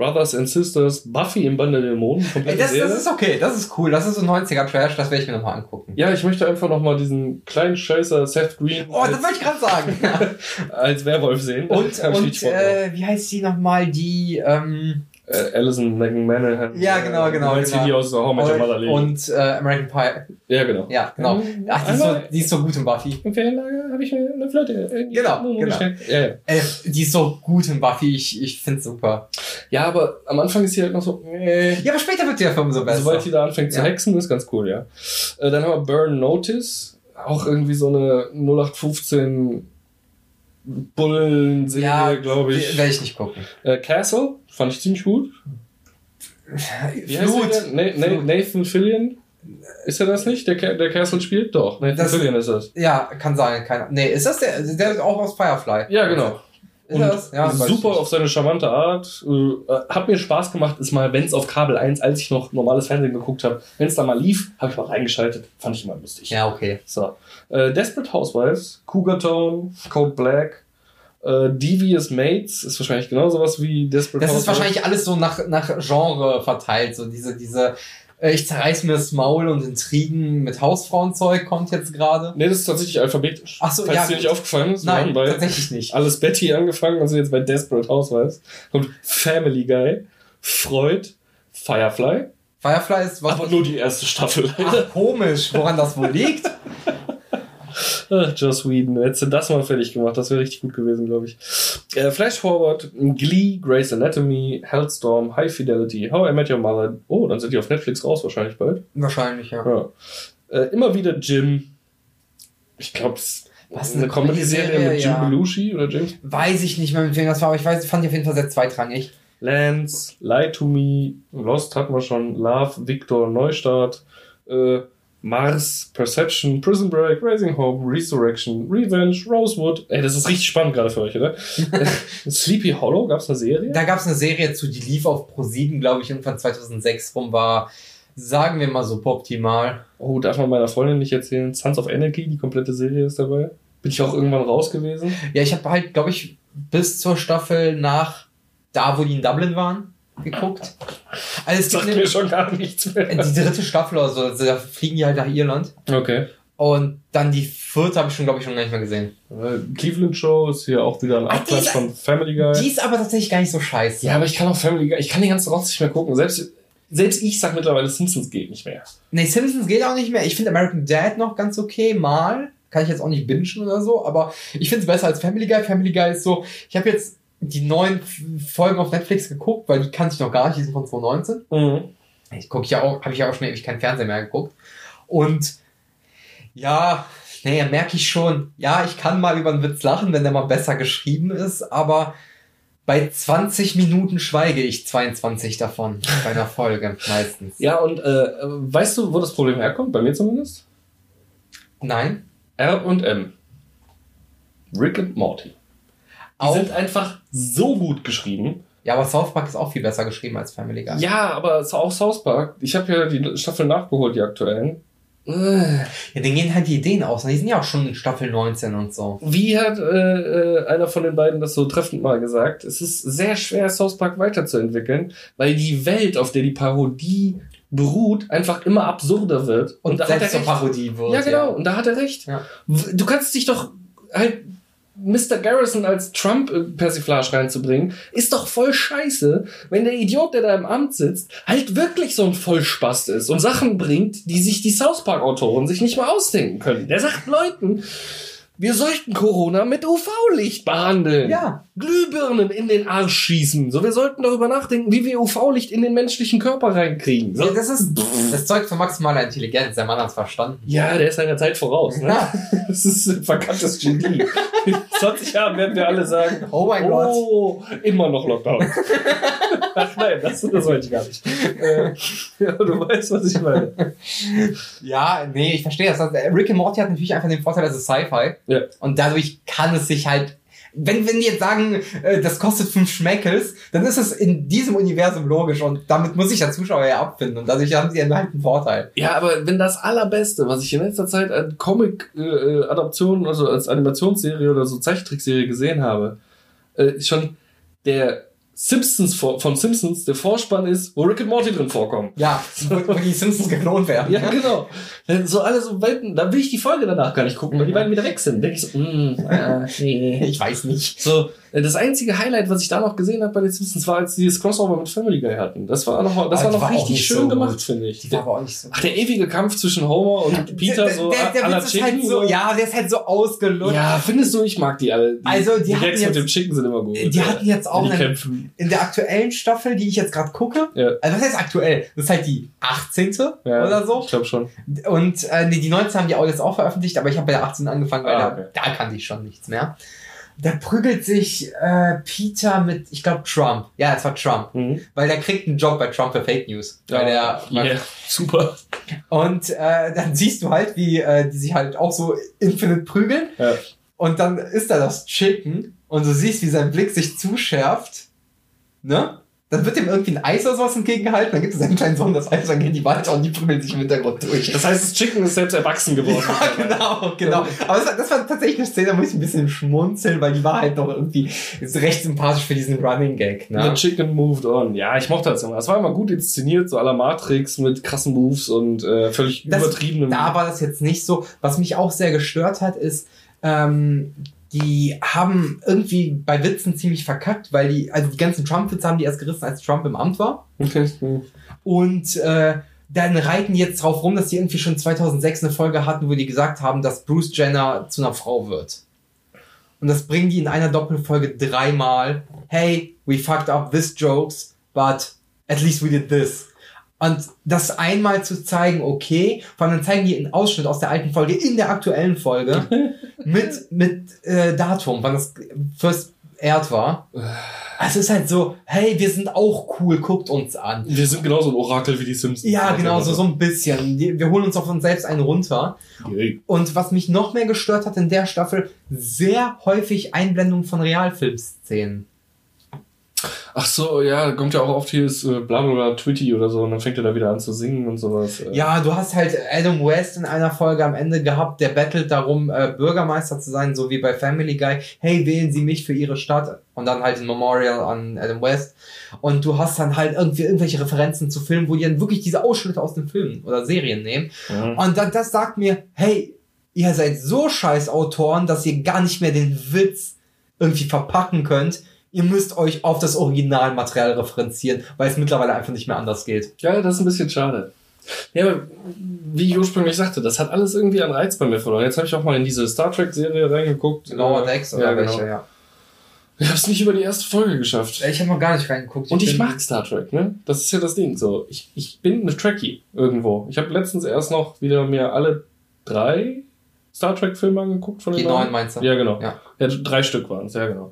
Brothers and Sisters, Buffy im Band der Dämonen, Ey, das, das ist okay, das ist cool. Das ist so 90er Trash, das werde ich mir nochmal angucken. ja, ich möchte einfach nochmal diesen kleinen Scheißer Seth Green Oh, das wollte ich gerade sagen. als Werwolf sehen. Und, und äh, wie heißt die nochmal, die, ähm, äh, Alison McMahon. Ja, genau, genau, Du meinst genau. aus How Met Your Mother League. und äh, American Pie. Ja, genau. Ja, genau. Ähm, Ach, die ist, so, die ist so gut in Buffy. Im Ferienlager habe ich mir eine Flotte die Genau, genau. gestellt. Ja, ja. Ey, die ist so gut in Buffy, ich, ich find's super. ja, aber am Anfang ist sie halt noch so, äh, Ja, aber später wird der Film so besser. Sobald die da anfängt zu Ja. hexen, ist ganz cool, ja. Äh, dann haben wir Burn Notice. Auch irgendwie so eine 0815 Bullen-Serie, ja, glaube ich. Werde ich nicht gucken. Äh, Castle, fand ich ziemlich gut. Wie Flut. Na, Flut. Nathan Fillion? Ist er das nicht, der, der Castle spielt? Doch, Nathan Das- Fillion ist das. Ja, kann sein. Keine, nee, ist das der? Der ist auch aus Firefly. Ja, genau. Ist Und das? Ja, super auf seine charmante Art. Äh, hat mir Spaß gemacht, ist mal, wenn es auf Kabel 1, als ich noch normales Fernsehen geguckt habe, wenn es da mal lief, habe ich mal reingeschaltet. Fand ich immer lustig. Ja, okay. So. Äh, Desperate Housewives, Cougar Town, Code Black, äh, Devious Mates ist wahrscheinlich genau sowas wie Desperate Das ist wahrscheinlich alles so nach, nach Genre verteilt. So diese, diese, äh, ich zerreiß mir das Maul und Intrigen mit Hausfrauenzeug kommt jetzt gerade. Nee, das ist tatsächlich alphabetisch. Ach so, Falls ja, dir nicht aufgefallen ist, Nein, bei tatsächlich nicht. alles Betty angefangen, also jetzt bei Desperate Housewives. Kommt Family Guy, Freud, Firefly, Firefly ist was. aber nur die erste Staffel. Ach, komisch, woran das wohl liegt? Joss Whedon, hättest du das mal fertig gemacht, das wäre richtig gut gewesen, glaube ich. Äh, Flash Forward, Glee, Grey's Anatomy, Hellstorm, High Fidelity, How I Met Your Mother. Oh, dann sind die auf Netflix raus wahrscheinlich bald. Wahrscheinlich, ja. Ja. Äh, immer wieder Jim. Ich glaube, es Was, ist eine eine Comedy-Serie Comedy-Serie, mit Jim ja. Belushi oder James Weiß ich nicht mehr, mit wem das war, aber ich weiß, fand ich auf jeden Fall sehr zweitrangig. Lance, Lie to Me, Lost hatten wir schon, Love, Victor, Neustart, äh, Mars, Perception, Prison Break, Raising Hope, Resurrection, Revenge, Rosewood. Ey, das ist richtig spannend gerade für euch, oder? Sleepy Hollow, gab's eine Serie? Da gab es eine Serie zu, die lief auf Pro7, glaube ich, irgendwann 2006 rum, war, sagen wir mal, suboptimal. Oh, darf man meiner Freundin nicht erzählen. Sons of Anarchy, die komplette Serie ist dabei. Bin ich auch irgendwann raus gewesen. Ja, ich habe halt, glaube ich, bis zur Staffel nach da, wo die in Dublin waren, geguckt. Also es gibt Sagt eine, mir schon gar nichts mehr. die dritte Staffel oder so, also da fliegen die halt nach Irland. Okay. Und dann die vierte habe ich schon, glaube ich, schon gar nicht mehr gesehen. Äh, Cleveland Show ist hier auch wieder ein Abklatsch von Family Guy. Die ist aber tatsächlich gar nicht so scheiße. Ja, aber ich kann auch Family Guy, ich kann den ganzen Rotz nicht mehr gucken. Selbst, selbst ich sag mittlerweile, Simpsons geht nicht mehr. Nee, Simpsons geht auch nicht mehr. Ich finde American Dad noch ganz okay, mal. Kann ich jetzt auch nicht bingen oder so, aber ich finde es besser als Family Guy. Family Guy ist so, ich habe jetzt die neuen Folgen auf Netflix geguckt, weil die kannte ich noch gar nicht, die sind von 2019. Mhm. Ich gucke ja auch, habe ich ja auch schon ewig keinen Fernseher mehr geguckt. Und ja, naja, merke ich schon, ja, ich kann mal über einen Witz lachen, wenn der mal besser geschrieben ist, aber bei 20 Minuten schweige ich 22 davon bei einer Folge meistens. Ja, und äh, weißt du, wo das Problem herkommt? Bei mir zumindest? Nein? R und M. Rick und Morty. Die sind einfach so gut geschrieben. ja, aber South Park ist auch viel besser geschrieben als Family Guy. Ja, aber auch South Park. Ich habe ja die Staffel nachgeholt, die aktuellen. Äh, Ja, denen gehen halt die Ideen aus. Die sind ja auch schon in Staffel 19 und so. Wie hat äh, äh, einer von den beiden das so treffend mal gesagt? Es ist sehr schwer, South Park weiterzuentwickeln, weil die Welt, auf der die Parodie beruht, einfach immer absurder wird. Und, da selbst hat er zur recht. Parodie wird. Ja, genau. Und da hat er recht. Ja. Du kannst dich doch halt Mr. Garrison als Trump-Persiflage reinzubringen, ist doch voll scheiße, wenn der Idiot, der da im Amt sitzt, halt wirklich so ein Vollspast ist und Sachen bringt, die sich die South Park-Autoren sich nicht mal ausdenken können. Der sagt Leuten, wir sollten Corona mit UV-Licht behandeln. Ja. Glühbirnen in den Arsch schießen. So, wir sollten darüber nachdenken, wie wir UV-Licht in den menschlichen Körper reinkriegen. So. Ja, das ist das Zeug von maximaler Intelligenz. Der Mann hat's verstanden. Ja, der ist seiner Zeit voraus. Ne? Ja. Das ist ein verkanntes Genie. In 20 Jahren werden wir alle sagen, Oh mein Gott. oh, immer noch Lockdown. Ach nein, das, das wollte ich gar nicht. Äh, ja, du weißt, was ich meine. Ja, nee, ich verstehe das. Rick and Morty hat natürlich einfach den Vorteil, dass es Sci-Fi. Ja. Und dadurch kann es sich halt. Wenn, wenn die jetzt sagen, äh, das kostet fünf Schmeckels, dann ist es in diesem Universum logisch und damit muss sich der Zuschauer ja abfinden und dadurch haben sie einen Vorteil. Ja, aber wenn das allerbeste, was ich in letzter Zeit an Comic-Adaptionen, also als Animationsserie oder so Zeichentrickserie gesehen habe, äh, schon der Simpsons von Simpsons, der Vorspann ist, wo Rick and Morty drin vorkommen. Ja, wo, die Simpsons geklont werden. Ja, genau. Dann So alle so Welten, da will ich die Folge danach gar nicht gucken, weil die beiden wieder weg sind. Denke ich so, mm, äh, nee. Ich weiß nicht. So, äh, das einzige Highlight, was ich da noch gesehen habe bei den Simpsons, war, als die das Crossover mit Family Guy hatten. Das war noch, das Ah, war die noch war richtig schön so gemacht, gut. finde ich. Die war aber auch nicht so. Ach, der ewige Kampf zwischen Homer und Peter, der, so der, der la Witz ist halt so, ja, der ist halt so ausgelutscht. Ja, findest du, ich mag die alle. Die, Also, die hatten Gags mit jetzt- dem Chicken sind immer gut. Die hatten jetzt auch die einen, in der aktuellen Staffel, die ich jetzt gerade gucke, Ja. also was heißt aktuell? Das ist halt die 18. Ja, oder so. Ich glaube schon. Und äh, nee, die 19 haben die auch jetzt auch veröffentlicht, aber ich habe bei der 18 angefangen, weil Ah, da, okay. da kannte ich schon nichts mehr. Da prügelt sich äh, Peter mit, ich glaube, Trump. Ja, es war Trump. Mhm. Weil der kriegt einen Job bei Trump für Fake News. Weil der, yeah. super. Und äh, dann siehst du halt, wie äh, die sich halt auch so infinite prügeln. Ja. Und dann ist da das Chicken und du siehst, wie sein Blick sich zuschärft. Ne? Dann wird ihm irgendwie ein Eis oder sowas entgegengehalten, dann gibt es seinen kleinen Sohn das Eis, dann gehen die weiter und die prügeln sich im Hintergrund durch. Das heißt, das Chicken ist selbst erwachsen geworden. Ja, genau, genau. Aber das war, das war tatsächlich eine Szene, da muss ich ein bisschen schmunzeln, weil die war halt noch irgendwie ist recht sympathisch für diesen Running Gag. The Ne? Chicken moved on. Ja, ich mochte das immer. Das war immer gut inszeniert, so à la Matrix mit krassen Moves und äh, völlig Das- übertriebenem. Da war das jetzt nicht so. Was mich auch sehr gestört hat, ist, ähm, die haben irgendwie bei Witzen ziemlich verkackt, weil die, also die ganzen Trump-Witze haben die erst gerissen, als Trump im Amt war. Okay. Und äh, dann reiten die jetzt drauf rum, dass die irgendwie schon 2006 eine Folge hatten, wo die gesagt haben, dass Bruce Jenner zu einer Frau wird. Und das bringen die in einer Doppelfolge dreimal. Hey, we fucked up this jokes, but at least we did this. Und das einmal zu zeigen, okay, vor allem dann zeigen die einen Ausschnitt aus der alten Folge in der aktuellen Folge mit, mit äh, Datum, wann das first aired war. Also es ist halt so, hey, wir sind auch cool, guckt uns an. Wir sind genauso ein Orakel wie die Simpsons. Ja, genau, so, so ein bisschen. Wir holen uns auf uns selbst einen runter. Und was mich noch mehr gestört hat in der Staffel, sehr häufig Einblendungen von Realfilmszenen. Ach so, ja, kommt ja auch oft hier ist äh, bla bla bla Twitty oder so und dann fängt er da wieder an zu singen und sowas. Äh. Ja, du hast halt Adam West in einer Folge am Ende gehabt, der bettelt darum, äh, Bürgermeister zu sein, so wie bei Family Guy. Hey, wählen Sie mich für Ihre Stadt. Und dann halt ein Memorial an Adam West. Und du hast dann halt irgendwie irgendwelche Referenzen zu Filmen, wo die dann wirklich diese Ausschnitte aus den Filmen oder Serien nehmen. Mhm. Und das, das sagt mir, hey, ihr seid so scheiß Autoren, dass ihr gar nicht mehr den Witz irgendwie verpacken könnt. Ihr müsst euch auf das Originalmaterial referenzieren, weil es mittlerweile einfach nicht mehr anders geht. Ja, das ist ein bisschen schade. Ja, aber wie ich ursprünglich sagte, das hat alles irgendwie an Reiz bei mir verloren. Jetzt habe ich auch mal in diese Star Trek-Serie reingeguckt. Lower Decks oder ja, welche, genau. ja. Ich habe es nicht über die erste Folge geschafft. Ich habe noch gar nicht reingeguckt. Und ich mag Star Trek, ne? Das ist ja das Ding. So, ich, ich bin eine Trekkie irgendwo. Ich habe letztens erst noch wieder mir alle drei Star Trek-Filme angeguckt von den Die neuen meinst du? Ja, genau. Ja. Ja, drei Stück waren es, ja genau.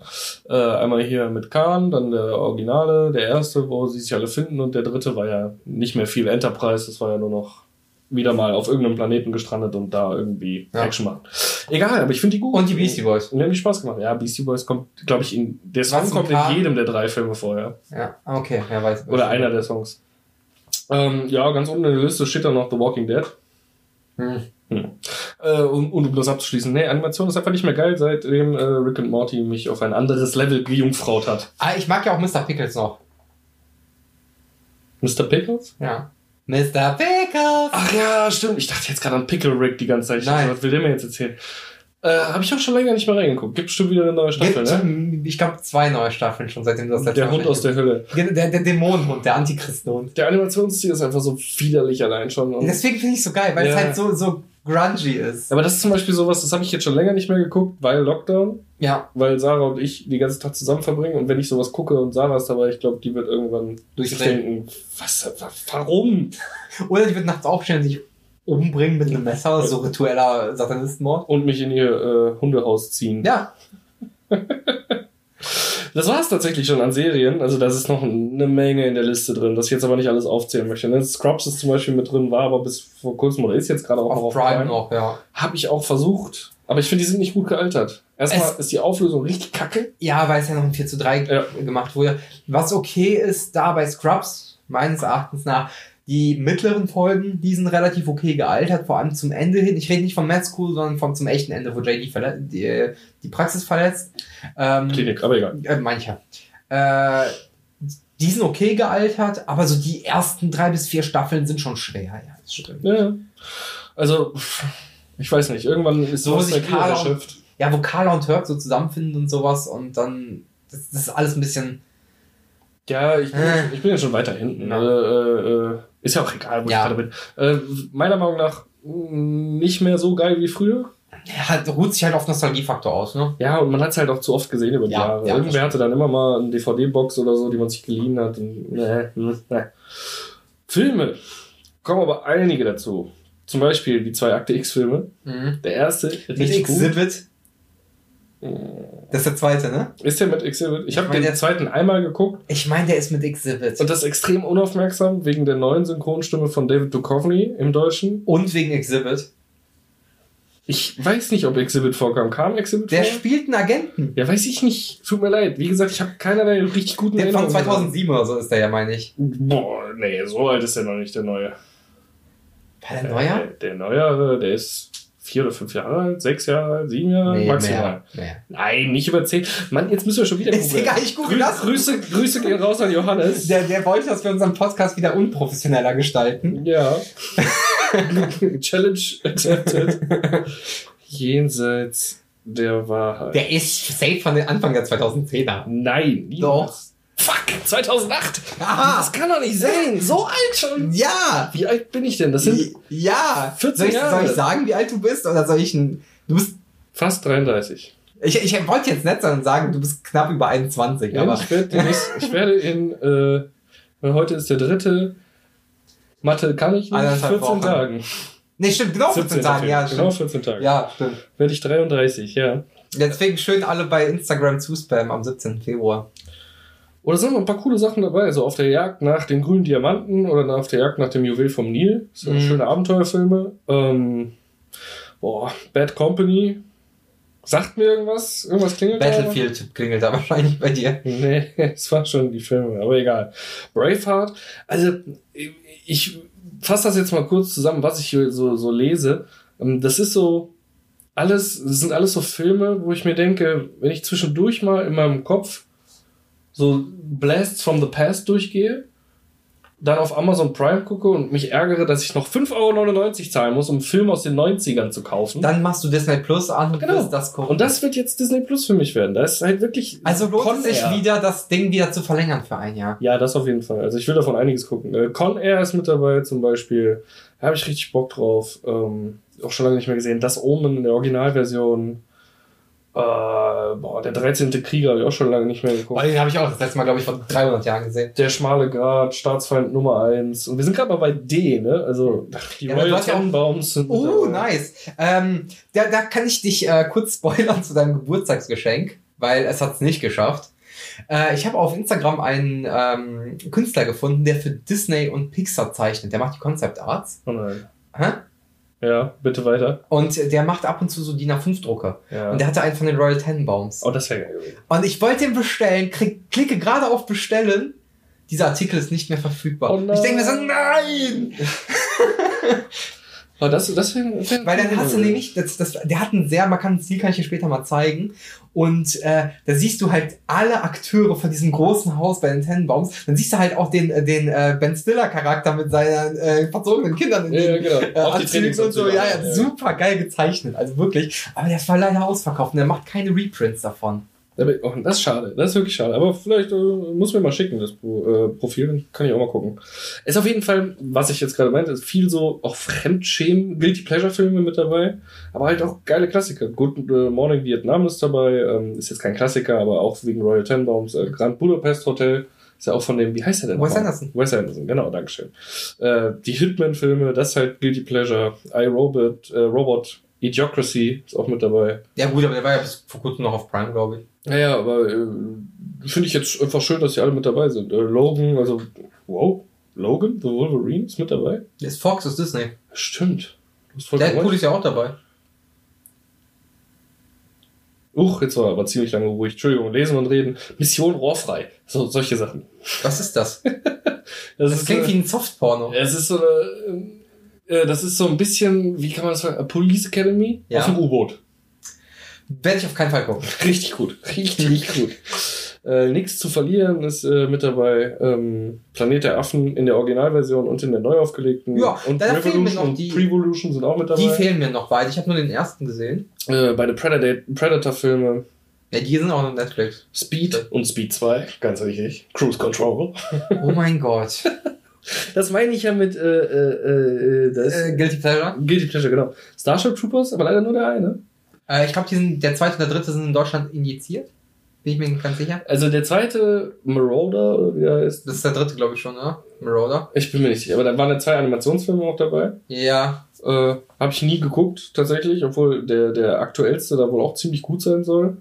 Äh, einmal hier mit Khan, dann der Originale, der erste, wo sie sich alle finden, und der dritte war ja nicht mehr viel Enterprise, das war ja nur noch wieder mal auf irgendeinem Planeten gestrandet und da irgendwie Ja. Action machen. Egal, aber ich finde die gut. Und die Beastie Boys. Und die haben die Spaß gemacht. Ja, Beastie Boys kommt, glaube ich, in der Song Was, kommt in jedem der drei Filme vorher. Ja, okay, ja, weiß. Oder einer der Songs. Ähm, ja, ganz unten in der Liste steht dann noch The Walking Dead. Hm. Hm. Äh, und, und um das abzuschließen, nee, Animation ist einfach nicht mehr geil, seitdem äh, Rick and Morty mich auf ein anderes Level gejungfraut hat. Ah, ich mag ja auch Mr. Pickles noch. Mr. Pickles? Ja. Mr. Pickles! Ach ja, stimmt. Ich dachte jetzt gerade an Pickle Rick die ganze Zeit. Ich dachte, Nein. Was will der mir jetzt erzählen? Äh, Habe ich auch schon länger nicht mehr reingeguckt. Gibt bestimmt wieder eine neue Staffel, Gibt, ne? Ich glaube, zwei neue Staffeln schon, seitdem das letzte Der Hund aus der Hölle. Der, der, der Dämonenhund, der Antichristenhund. Der Animationsstil ist einfach so widerlich allein schon. Und Deswegen finde ich so geil, weil Ja. es halt so, so grungy ist. aber das ist zum Beispiel sowas, das habe ich jetzt schon länger nicht mehr geguckt, weil Lockdown, Ja, weil Sarah und ich die ganze Tag zusammen verbringen und wenn ich sowas gucke und Sarah ist dabei, ich glaube, die wird irgendwann sich Durchdrehen. denken, was, wa- warum? Oder die wird nachts aufstehen und sich umbringen mit einem Messer, so ritueller Satanistenmord. Und mich in ihr äh, Hundehaus ziehen. Ja, Das war es tatsächlich schon an Serien. Also da ist noch eine Menge in der Liste drin, das ich jetzt aber nicht alles aufzählen möchte. Ne? Scrubs ist zum Beispiel mit drin, war aber bis vor kurzem oder ist jetzt gerade auch noch auf Prime noch, ja. Habe ich auch versucht. Aber ich finde, die sind nicht gut gealtert. Erstmal Es- ist die Auflösung richtig kacke. Ja, weil es ja noch ein 4 zu 3 Ja. gemacht wurde. Was okay ist, da bei Scrubs, meines Erachtens nach, die mittleren Folgen, die sind relativ okay gealtert, vor allem zum Ende hin. Ich rede nicht vom Mad School, sondern vom zum echten Ende, wo JD verle- die, die Praxis verletzt. Ähm, Klinik, aber egal. Äh, mancher. Äh, die sind okay gealtert, aber so die ersten drei bis vier Staffeln sind schon schwer, ja, das stimmt. Ja. Also, ich weiß nicht, irgendwann ist So Nostalgie Carla- erschöpft. Ja, wo Carla und Turk so zusammenfinden und sowas und dann, das, das ist alles ein bisschen, Ja, ich bin, Äh. ich bin ja schon weiter hinten. Ja. Also, äh, äh, ist ja auch egal, wo Ja. ich gerade bin. Äh, meiner Meinung nach mh, nicht mehr so geil wie früher. ja, halt, ruht sich halt auf Nostalgiefaktor aus, ne? Ja, und man hat es halt auch zu oft gesehen über die Ja, Jahre. ja, Irgendwer hatte dann immer mal eine DVD-Box oder so, die man sich geliehen hat. Und, ne, ne, ne. Filme. Kommen aber einige dazu. Zum Beispiel die zwei Akte X-Filme. Mhm. Der erste, Mit richtig gut. Exhibit. Das ist der zweite, ne? Ist der mit Exhibit? Ich habe Ich mein, den der- zweiten einmal geguckt. Ich meine, der ist mit Exhibit. Und das ist extrem unaufmerksam wegen der neuen Synchronstimme von David Duchovny im Deutschen. Und wegen Exhibit. Ich weiß nicht, ob Exhibit vorkam. Kam Exhibit Der vor? spielt einen Agenten. Ja, weiß ich nicht. Tut mir leid. Wie gesagt, ich habe keinerlei richtig guten Der von Erinnerungen. 2007 oder so ist der ja, meine ich. Boah, nee, so alt ist der noch nicht, der neue. War der neuer? Äh, der neuere, der ist vier oder fünf Jahre alt, sechs Jahre alt, sieben Jahre, maximal. mehr. mehr. Nein, nicht über zehn. Mann, jetzt müssen wir schon wieder Ist egal, ich google Grü das. Grüße, Grüße gehen raus an Johannes. Der, der wollte, dass wir unseren Podcast wieder unprofessioneller gestalten. Ja. Challenge accepted. Jenseits der Wahrheit. Der ist safe von den Anfang der 2010er. Nein, niemals. Doch. Fuck, 2008. Aha. Das kann doch nicht sein. So alt schon. Ja! Wie alt bin ich denn? Das sind Ja! 14 soll ich, Jahre. soll ich sagen, wie alt du bist? Oder soll ich ein. Du bist. fast 33. Ich, ich wollte jetzt nett sein und sagen, du bist knapp über 21, Ja, aber. ich, werde ich werde in, äh, heute ist der dritte, Mathe kann ich nicht, Eineinhalb 14 Wochen. Tagen. Nee, stimmt, genau 14 Tagen, ja, Genau stimmt. 14 Tage. Ja, stimmt. Werde ich 33, ja. Deswegen schön alle bei Instagram zuspammen am 17. Februar. Oder sind noch ein paar coole Sachen dabei, also auf der Jagd nach den grünen Diamanten oder auf der Jagd nach dem Juwel vom Nil. Das sind Mhm. schöne Abenteuerfilme. Ähm, boah, Bad Company. Sagt mir irgendwas? Irgendwas klingelt da? Battlefield klingelt da wahrscheinlich bei dir. Nee, es war schon die Filme, aber egal. Braveheart, also ich fasse das jetzt mal kurz zusammen, was ich hier so, so lese. Ähm, Das ist so alles, das sind alles so Filme, wo ich mir denke, wenn ich zwischendurch mal in meinem Kopf so Blasts from the Past durchgehe, dann auf Amazon Prime gucke und mich ärgere, dass ich noch 5,99 Euro zahlen muss, um einen Film aus den 90ern zu kaufen. Dann machst du Disney Plus an und Genau. das gucken. und das wird jetzt Disney Plus für mich werden. Da ist halt wirklich. also lohnt Con es sich Air. wieder, das Ding wieder zu verlängern für ein Jahr. Ja, das auf jeden Fall. Also ich will davon einiges gucken. Äh, Con Air ist mit dabei zum Beispiel. Da habe ich richtig Bock drauf. Ähm, auch schon lange nicht mehr gesehen. Das Omen in der Originalversion. Äh, boah, der 13. Krieger habe ich auch schon lange nicht mehr geguckt. Boah, den habe ich auch das letzte Mal, glaube ich, vor 300 Jahren gesehen. Der schmale Grat, Staatsfeind Nummer 1. Und wir sind gerade mal bei D, ne? Also die Ja, Royal ja Tenenbaums sind Oh, dabei. nice. Ähm, da, da kann ich dich äh, kurz spoilern zu deinem Geburtstagsgeschenk, weil es hat es nicht geschafft. Äh, ich habe auf Instagram einen ähm, Künstler gefunden, der für Disney und Pixar zeichnet. Der macht die Concept Arts. Oh nein. Hä? Ja, bitte weiter. Und der macht ab und zu so DIN A5-Drucke. Ja. Und der hatte einen von den Royal Tenenbaums. oh, das wäre geil gewesen. Und ich wollte den bestellen, krieg, klicke gerade auf Bestellen. Dieser Artikel ist nicht mehr verfügbar. Oh ich denke mir so, nein! Aber das, das Weil dann hast du nämlich, das, das, der hat einen sehr markanten Stil, kann ich dir später mal zeigen. Und äh, da siehst du halt alle Akteure von diesem großen Haus bei den Tannenbaums. Dann siehst du halt auch den, äh, den äh, Ben Stiller-Charakter mit seinen äh, verzogenen Kindern in Ja, den ja, genau. äh, Anzügen und so. Ja, ja, super geil gezeichnet. Also wirklich. Aber der war leider ausverkauft und der macht keine Reprints davon. Oh, das ist schade. Das ist wirklich schade. Aber vielleicht äh, muss mir mal schicken, das äh, Profil. Dann kann ich auch mal gucken. Ist auf jeden Fall, was ich jetzt gerade meinte, ist viel so auch Fremdschämen, Guilty Pleasure Filme mit dabei. Aber halt auch geile Klassiker. Good äh, Morning Vietnam ist dabei. Ähm, ist jetzt kein Klassiker, aber auch wegen Royal Tenenbaums. Äh, Grand Budapest Hotel. Ist ja auch von dem, wie heißt der denn? Wes? Anderson. Wes Anderson, genau, Dankeschön. Äh, die Hitman-Filme, das ist halt Guilty Pleasure. iRobot, äh, Robot, Idiocracy ist auch mit dabei. Ja gut, aber der war ja bis vor kurzem noch auf Prime, glaube ich. Naja, aber äh, finde ich jetzt einfach schön, dass sie alle mit dabei sind. Äh, Logan, also, wow, Logan, The Wolverine ist mit dabei? Der ist Fox, ist Disney. Stimmt. Deadpool ist ja auch dabei. Uch, jetzt war aber ziemlich lange ruhig. Entschuldigung, lesen und reden. Mission rohrfrei. So, solche Sachen. Was ist das? Das, Das klingt äh, wie ein Softporno. Es ist so eine, äh, das ist so ein bisschen, wie kann man das sagen, Police Academy Ja. auf dem U-Boot. Werde ich auf keinen Fall gucken. Richtig gut. Richtig gut. Äh, Nichts zu verlieren ist äh, mit dabei. Ähm, Planet der Affen in der Originalversion und in der neu aufgelegten. Ja, und da fehlen mir Revolution noch und die- Prevolution sind auch mit dabei. Die fehlen mir noch beide. Ich habe nur den ersten gesehen. äh, bei den Predator- Predator-Filme Ja, die sind auch auf Netflix. Speed und Speed 2, ganz wichtig. Cruise Control. Oh mein Gott. Das meine ich ja mit äh, äh, äh, das äh, Guilty Pleasure. Guilty Pleasure, genau. Starship Troopers, aber leider nur der eine. Äh, ich glaube, der zweite und der dritte sind in Deutschland injiziert. Bin ich mir nicht ganz sicher. Also der zweite, Marauder, oder wie er ist, Das ist der dritte, glaube ich, schon, oder? Marauder. ich bin mir nicht sicher, aber da waren ja zwei Animationsfilme auch dabei. Ja. Äh, Habe ich nie geguckt, tatsächlich, obwohl der, der aktuellste da wohl auch ziemlich gut sein soll.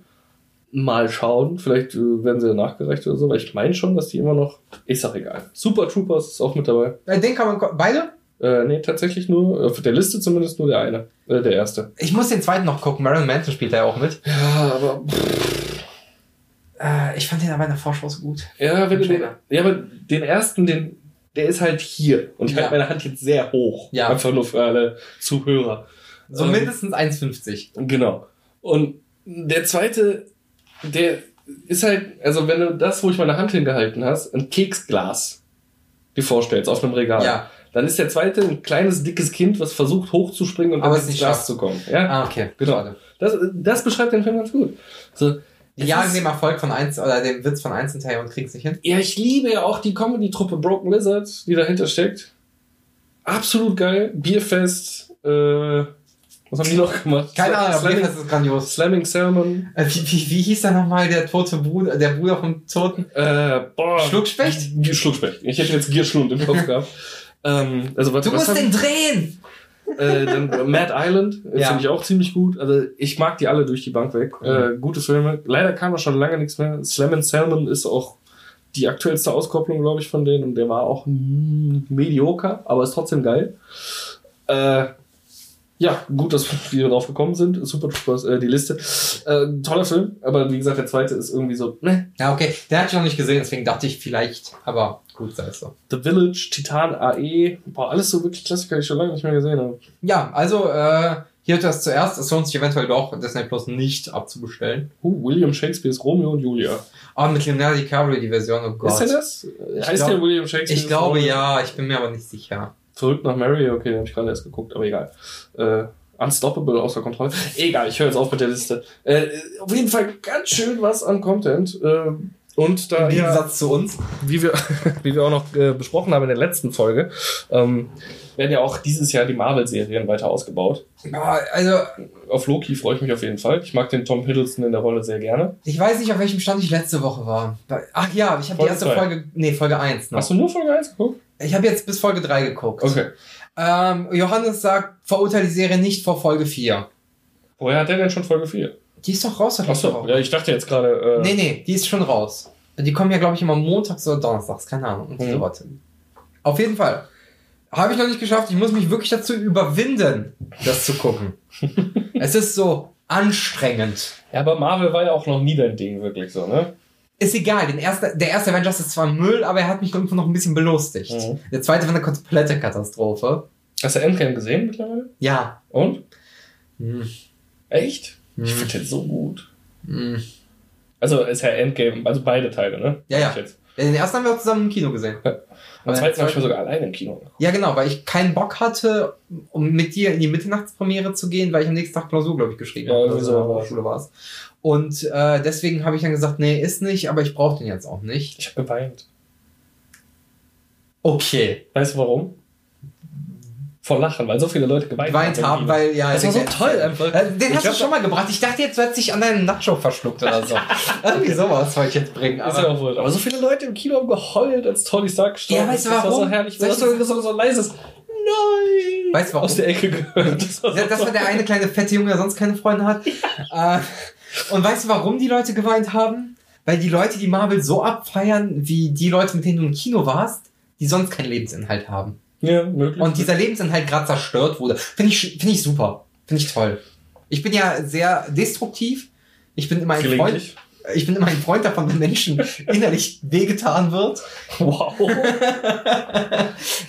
Mal schauen, vielleicht äh, werden sie ja nachgereicht oder so, weil ich meine schon, dass die immer noch. Ich sag egal. Super Troopers ist auch mit dabei. Äh, Den kann man. Beide? Äh, nee, tatsächlich nur, auf der Liste zumindest nur der eine, äh, der erste. Ich muss den zweiten noch gucken. Marilyn Manson spielt da ja auch mit. Ja, aber. Äh, ich fand den aber in der Vorschau so gut. Ja, wenn du den, ja, aber den ersten, den, der ist halt hier. Und ich Ja. halte meine Hand jetzt sehr hoch. Ja. Einfach nur für alle Zuhörer. So Ähm, mindestens 1,50. Genau. Und der zweite, der ist halt, also wenn du das, wo ich meine Hand hingehalten hast, ein Keksglas dir vorstellst auf einem Regal, Ja. dann ist der zweite ein kleines, dickes Kind, was versucht hochzuspringen und Aber ins nicht Glas schafft. zu kommen. Ja, Ah, okay. genau. Schade. Das, das beschreibt den Film ganz gut. So, jagen ist- dem Erfolg von eins oder dem Witz von hinterher und kriegen's nicht hin. Ja, ich liebe ja auch die Comedy-Truppe Broken Lizard, die dahinter steckt. Absolut geil. Bierfest, äh, was haben die noch gemacht? Keine Ahnung, Slamming, jedenfalls ist grandios. Slamming Salmon. Äh, wie, wie, wie hieß da nochmal der tote Bruder, der Bruder vom Toten? Äh, boah. Schluckspecht? Schluckspecht. Ich hätte jetzt Gierschlund im Kopf gehabt. Ähm, also, was, Du musst haben- den drehen! äh, dann Mad Island äh, Ja. finde ich auch ziemlich gut. Also ich mag die alle durch die Bank weg. Äh, gute Filme. Leider kam da schon lange nichts mehr. Slam and Salmon ist auch die aktuellste Auskopplung, glaube ich, von denen. Und der war auch medioker, aber ist trotzdem geil. Äh, ja, gut, dass wir drauf gekommen sind. Super Troopers, äh, die Liste. Äh, toller Film, aber wie gesagt, der zweite ist irgendwie so, ne. Ja, okay. Den hatte ich noch nicht gesehen, deswegen dachte ich vielleicht, aber gut, sei es so. The Village, Titan AE, boah, alles so wirklich Klassiker, die ich schon lange nicht mehr gesehen habe. Ja, also, äh, hier hat das zuerst. Es lohnt sich eventuell doch, Disney Plus nicht abzubestellen. Uh, William Shakespeare's Romeo und Julia. Aber mit Leonardo DiCaprio die Version, oh Gott. Ist er das? Ich heißt glaub- der William Shakespeare? Ich glaube ja, ich bin mir aber nicht sicher. Verrückt nach Mary, okay, den habe ich gerade erst geguckt, aber egal. Äh, Unstoppable außer Kontrolle. Egal, ich höre jetzt auf mit der Liste. Äh, auf jeden Fall ganz schön was an Content. Äh, und da, Im ja, Gegensatz zu uns. wie, wir, wie wir auch noch äh, besprochen haben in der letzten Folge, ähm, werden ja auch dieses Jahr die Marvel-Serien weiter ausgebaut. Ja, also, Auf Loki freue ich mich auf jeden Fall. Ich mag den Tom Hiddleston in der Rolle sehr gerne. ich weiß nicht, auf welchem Stand ich letzte Woche war. Ach ja, ich habe die erste zwei. Folge, nee, Folge 1 noch. Hast du nur Folge 1 geguckt? Ich habe jetzt bis Folge 3 geguckt. Okay. Ähm, Johannes sagt, verurteile die Serie nicht vor Folge 4. Woher hat der denn schon Folge 4? Die ist doch raus, Achso, ja, ich dachte jetzt gerade. Äh, Nee, nee, die ist schon raus. Die kommen ja, glaube ich, immer montags oder donnerstags, keine Ahnung. Mhm. so. Auf jeden Fall. Habe ich noch nicht geschafft. Ich muss mich wirklich dazu überwinden, das zu gucken. es ist so anstrengend. Ja, aber Marvel war ja auch noch nie dein Ding, wirklich so, ne? Ist egal, den erste, der erste Avengers ist zwar Müll, aber er hat mich irgendwo noch ein bisschen belustigt. Mhm. Der zweite war eine komplette Katastrophe. Hast du Endgame gesehen mittlerweile? Ja. Und? Hm. Echt? Hm. Ich finde den so gut. Hm. Also ist ja Endgame, also beide Teile, ne? Ja, ja. Den ersten haben wir auch zusammen im Kino gesehen. Ja. Am den zweiten habe ich mir sogar alleine im Kino. Ja, genau, weil ich keinen Bock hatte, um mit dir in die Mitternachtspremiere zu gehen, weil ich am nächsten Tag Klausur, glaube ich, geschrieben Ja, habe. irgendwie so der war's. Und äh, deswegen habe ich dann gesagt, nee, ist nicht, aber ich brauche den jetzt auch nicht. Ich habe geweint. Okay. Weißt du warum? Vor Lachen, weil so viele Leute geweint, Geweint haben, weil, ja. Das war so toll einfach. Äh, Den Ich hast du schon mal gebracht. Ich dachte, jetzt wird sich an deinen Nacho verschluckt oder so. Irgendwie sowas wollte ich jetzt bringen. Ist ja Aber auch wohl. Aber so viele Leute im Kino haben geheult, als Tony Stark gestorben Ja, weißt du ist. Das war so warum? herrlich. Soll Das ich war so, so, ein leises Nein! Weißt du warum? Aus der Ecke gehört. Das war, Ja, das war der eine kleine fette Junge, der sonst keine Freunde hat. Äh, und weißt du, warum die Leute geweint haben? Weil die Leute, die Marvel so abfeiern, wie die Leute, mit denen du im Kino warst, die sonst keinen Lebensinhalt haben. Ja, möglich. Und dieser Lebensinhalt gerade zerstört wurde. Finde ich, finde ich super. Finde ich toll. Ich bin ja sehr destruktiv. Ich bin immer ein Freund. Ich bin immer ein Freund davon, wenn Menschen innerlich wehgetan wird. Wow.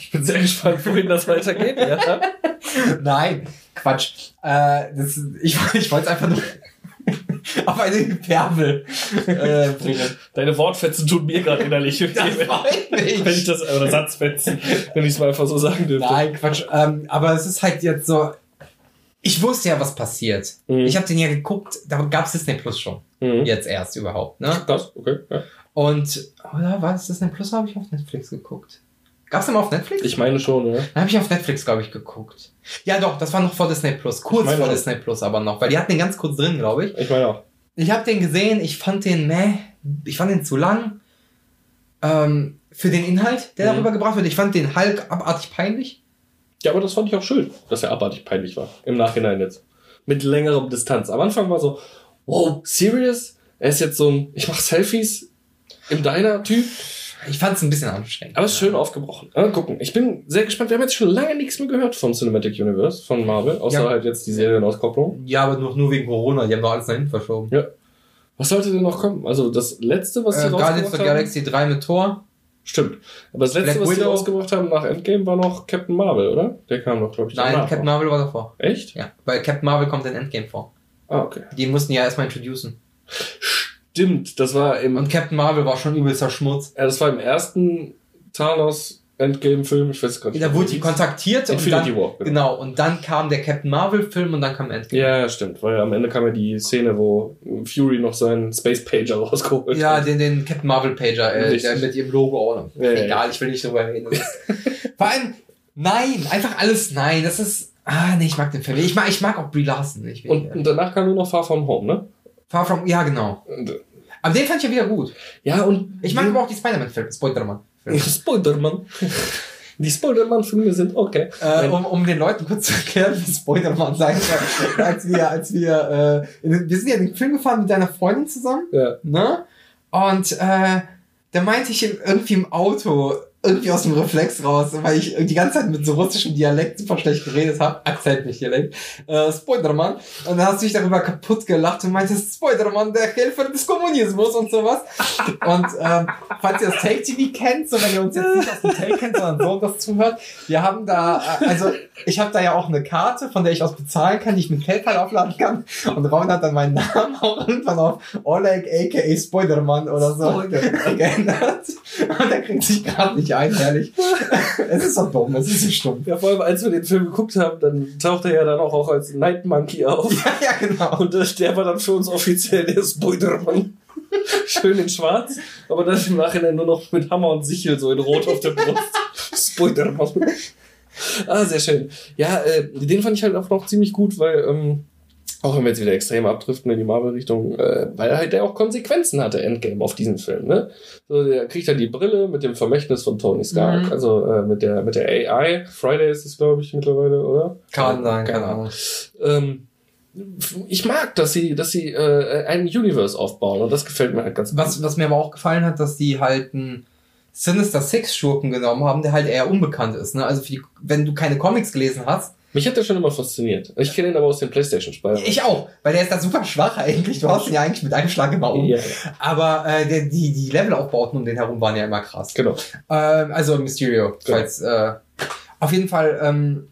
ich bin sehr gespannt, wohin das weitergeht. Ja. Nein, Quatsch. Äh, das, ich ich wollte es einfach nur auf eine Hyperbel äh, bringen. Deine Wortfetzen tun mir gerade innerlich. Das freut mich. Wenn ich das, oder Satzfetzen, wenn ich es mal einfach so sagen dürfte. Nein, Quatsch. Ähm, aber es ist halt jetzt so. Ich wusste ja, was passiert. Mhm. Ich habe den ja geguckt, da gab es Disney Plus schon. Mhm. Jetzt erst überhaupt, ne? Das, okay. Ja. Und, oder war es Disney Plus? Habe ich auf Netflix geguckt. Gab's immer auf Netflix? Ich meine schon, ja. Dann habe ich auf Netflix, glaube ich, geguckt. Ja, doch, das war noch vor Disney Plus. Kurz vor auch. Disney Plus aber noch, weil die hatten den ganz kurz drin, glaube ich. Ich meine auch. Ich habe den gesehen, ich fand den, meh, ich fand den zu lang. Ähm, für den Inhalt, der Mhm. darüber gebracht wird. Ich fand den Hulk abartig peinlich. Ja, aber das fand ich auch schön, dass er abartig peinlich war. Im Nachhinein jetzt. Mit längerem Distanz. Am Anfang war so, wow, serious? Er ist jetzt so ein, ich mach Selfies im Diner-Typ. Ich fand es ein bisschen anstrengend. Aber es ist schön aufgebrochen. Mal gucken. Ich bin sehr gespannt. Wir haben jetzt schon lange nichts mehr gehört vom Cinematic Universe, von Marvel. Außer Ja. halt jetzt die Serienauskopplung. Ja, aber nur, nur wegen Corona, die haben doch alles dahin verschoben. Was sollte denn noch kommen? Also das letzte, was Äh, sie Guardians of rausgebracht the haben. Galaxy 3 mit Thor. Stimmt. Aber das letzte, Black was sie Widow. rausgebracht haben nach Endgame, war noch Captain Marvel, oder? Der kam noch, glaube ich, Nein, Captain noch. Marvel war davor. Echt? Ja, weil Captain Marvel kommt in Endgame vor. Ah, okay. Die mussten ja erstmal introducen. Stimmt, das war im Und Captain Marvel war schon übelster Schmutz. Ja, das war im ersten Thanos Endgame-Film, ich weiß gar nicht. Da wurde die kontaktiert und dann, War. Genau. genau, und dann kam der Captain Marvel Film und dann kam Endgame. Ja, ja, stimmt, weil am Ende kam ja die Szene, wo Fury noch seinen Space Pager rausgeholt Ja, hat. den, den Captain Marvel Pager, äh, Richtig. der mit ihrem Logo auch noch. Ja, ja, Egal, ich will nicht drüber reden. Vor allem, nein, einfach alles nein. Das ist, ah, nee, ich mag den Film. Ich mag, ich mag auch Brie Larson. Ich will, Und, und danach kam nur noch Far From Home, ne? Far From, ja, genau. Und, äh, Aber den fand ich ja wieder gut. ja, und Ich mag aber auch die Spider-Man-Filme, Spoilerman. Spoilerman. Die Spoilerman-Filme sind okay. Äh, um, um den Leuten kurz zu erklären, wie Spoilerman sein soll. als wir, als wir, äh, in, wir sind ja in den Film gefahren mit deiner Freundin zusammen. Ja. ne? Und äh, da meinte ich irgendwie im Auto, irgendwie aus dem Reflex raus, weil ich die ganze Zeit mit so russischem Dialekt super schlecht geredet habe, Akzent nicht Dialekt, äh, Spoilerman. Und dann hast du dich darüber kaputt gelacht und meintest, Spoilerman, der Helfer des Kommunismus und sowas. Und ähm, falls ihr das Take TV kennt, so wenn ihr uns jetzt nicht aus dem Take kennt, sondern so das zuhört, wir haben da, äh, also ich habe da ja auch eine Karte, von der ich aus bezahlen kann, die ich mit PayPal aufladen kann. Und Raun hat dann meinen Namen auch irgendwann auf Oleg aka Spoilerman oder so geändert. Und der kriegt sich gerade nicht ein, ehrlich. es ist so dumm, es ist so stumm. Ja, vor allem, als wir den Film geguckt haben, dann taucht er ja dann auch, auch als Night Monkey auf. Ja, ja, genau. Und äh, der war dann für uns offiziell der Spoilerman. Schön in schwarz, aber dann im Nachhinein nur noch mit Hammer und Sichel so in rot auf der Brust. Spoilerman. Ah, sehr schön. Ja, äh, den fand ich halt auch noch ziemlich gut, weil, ähm, auch wenn wir jetzt wieder extrem abdriften in die Marvel-Richtung, äh, weil halt der auch Konsequenzen hatte, Endgame, auf diesen Film, ne? So, der kriegt dann die Brille mit dem Vermächtnis von Tony Stark, Mhm. also äh, mit der mit der AI. Friday ist es, glaube ich, mittlerweile, oder? Kann sein, keine Ahnung. ähm, ich mag, dass sie, dass sie äh, einen Universe aufbauen und das gefällt mir halt ganz Was, was mir aber auch gefallen hat, dass die halt einen Sinister Six Schurken genommen haben, der halt eher unbekannt ist. Ne? Also für die, wenn du keine Comics gelesen hast, Mich hat der schon immer fasziniert. Ich kenne ihn aber aus den Playstation-Spielen. ich auch, weil der ist da super schwach eigentlich. Du hast ihn ja eigentlich mit einem Schlag immer um. Ja, Aber äh, die, die Levelaufbauten um den herum waren ja immer krass. genau. Ähm, also Mysterio, Genau. falls, äh, auf jeden Fall, ähm,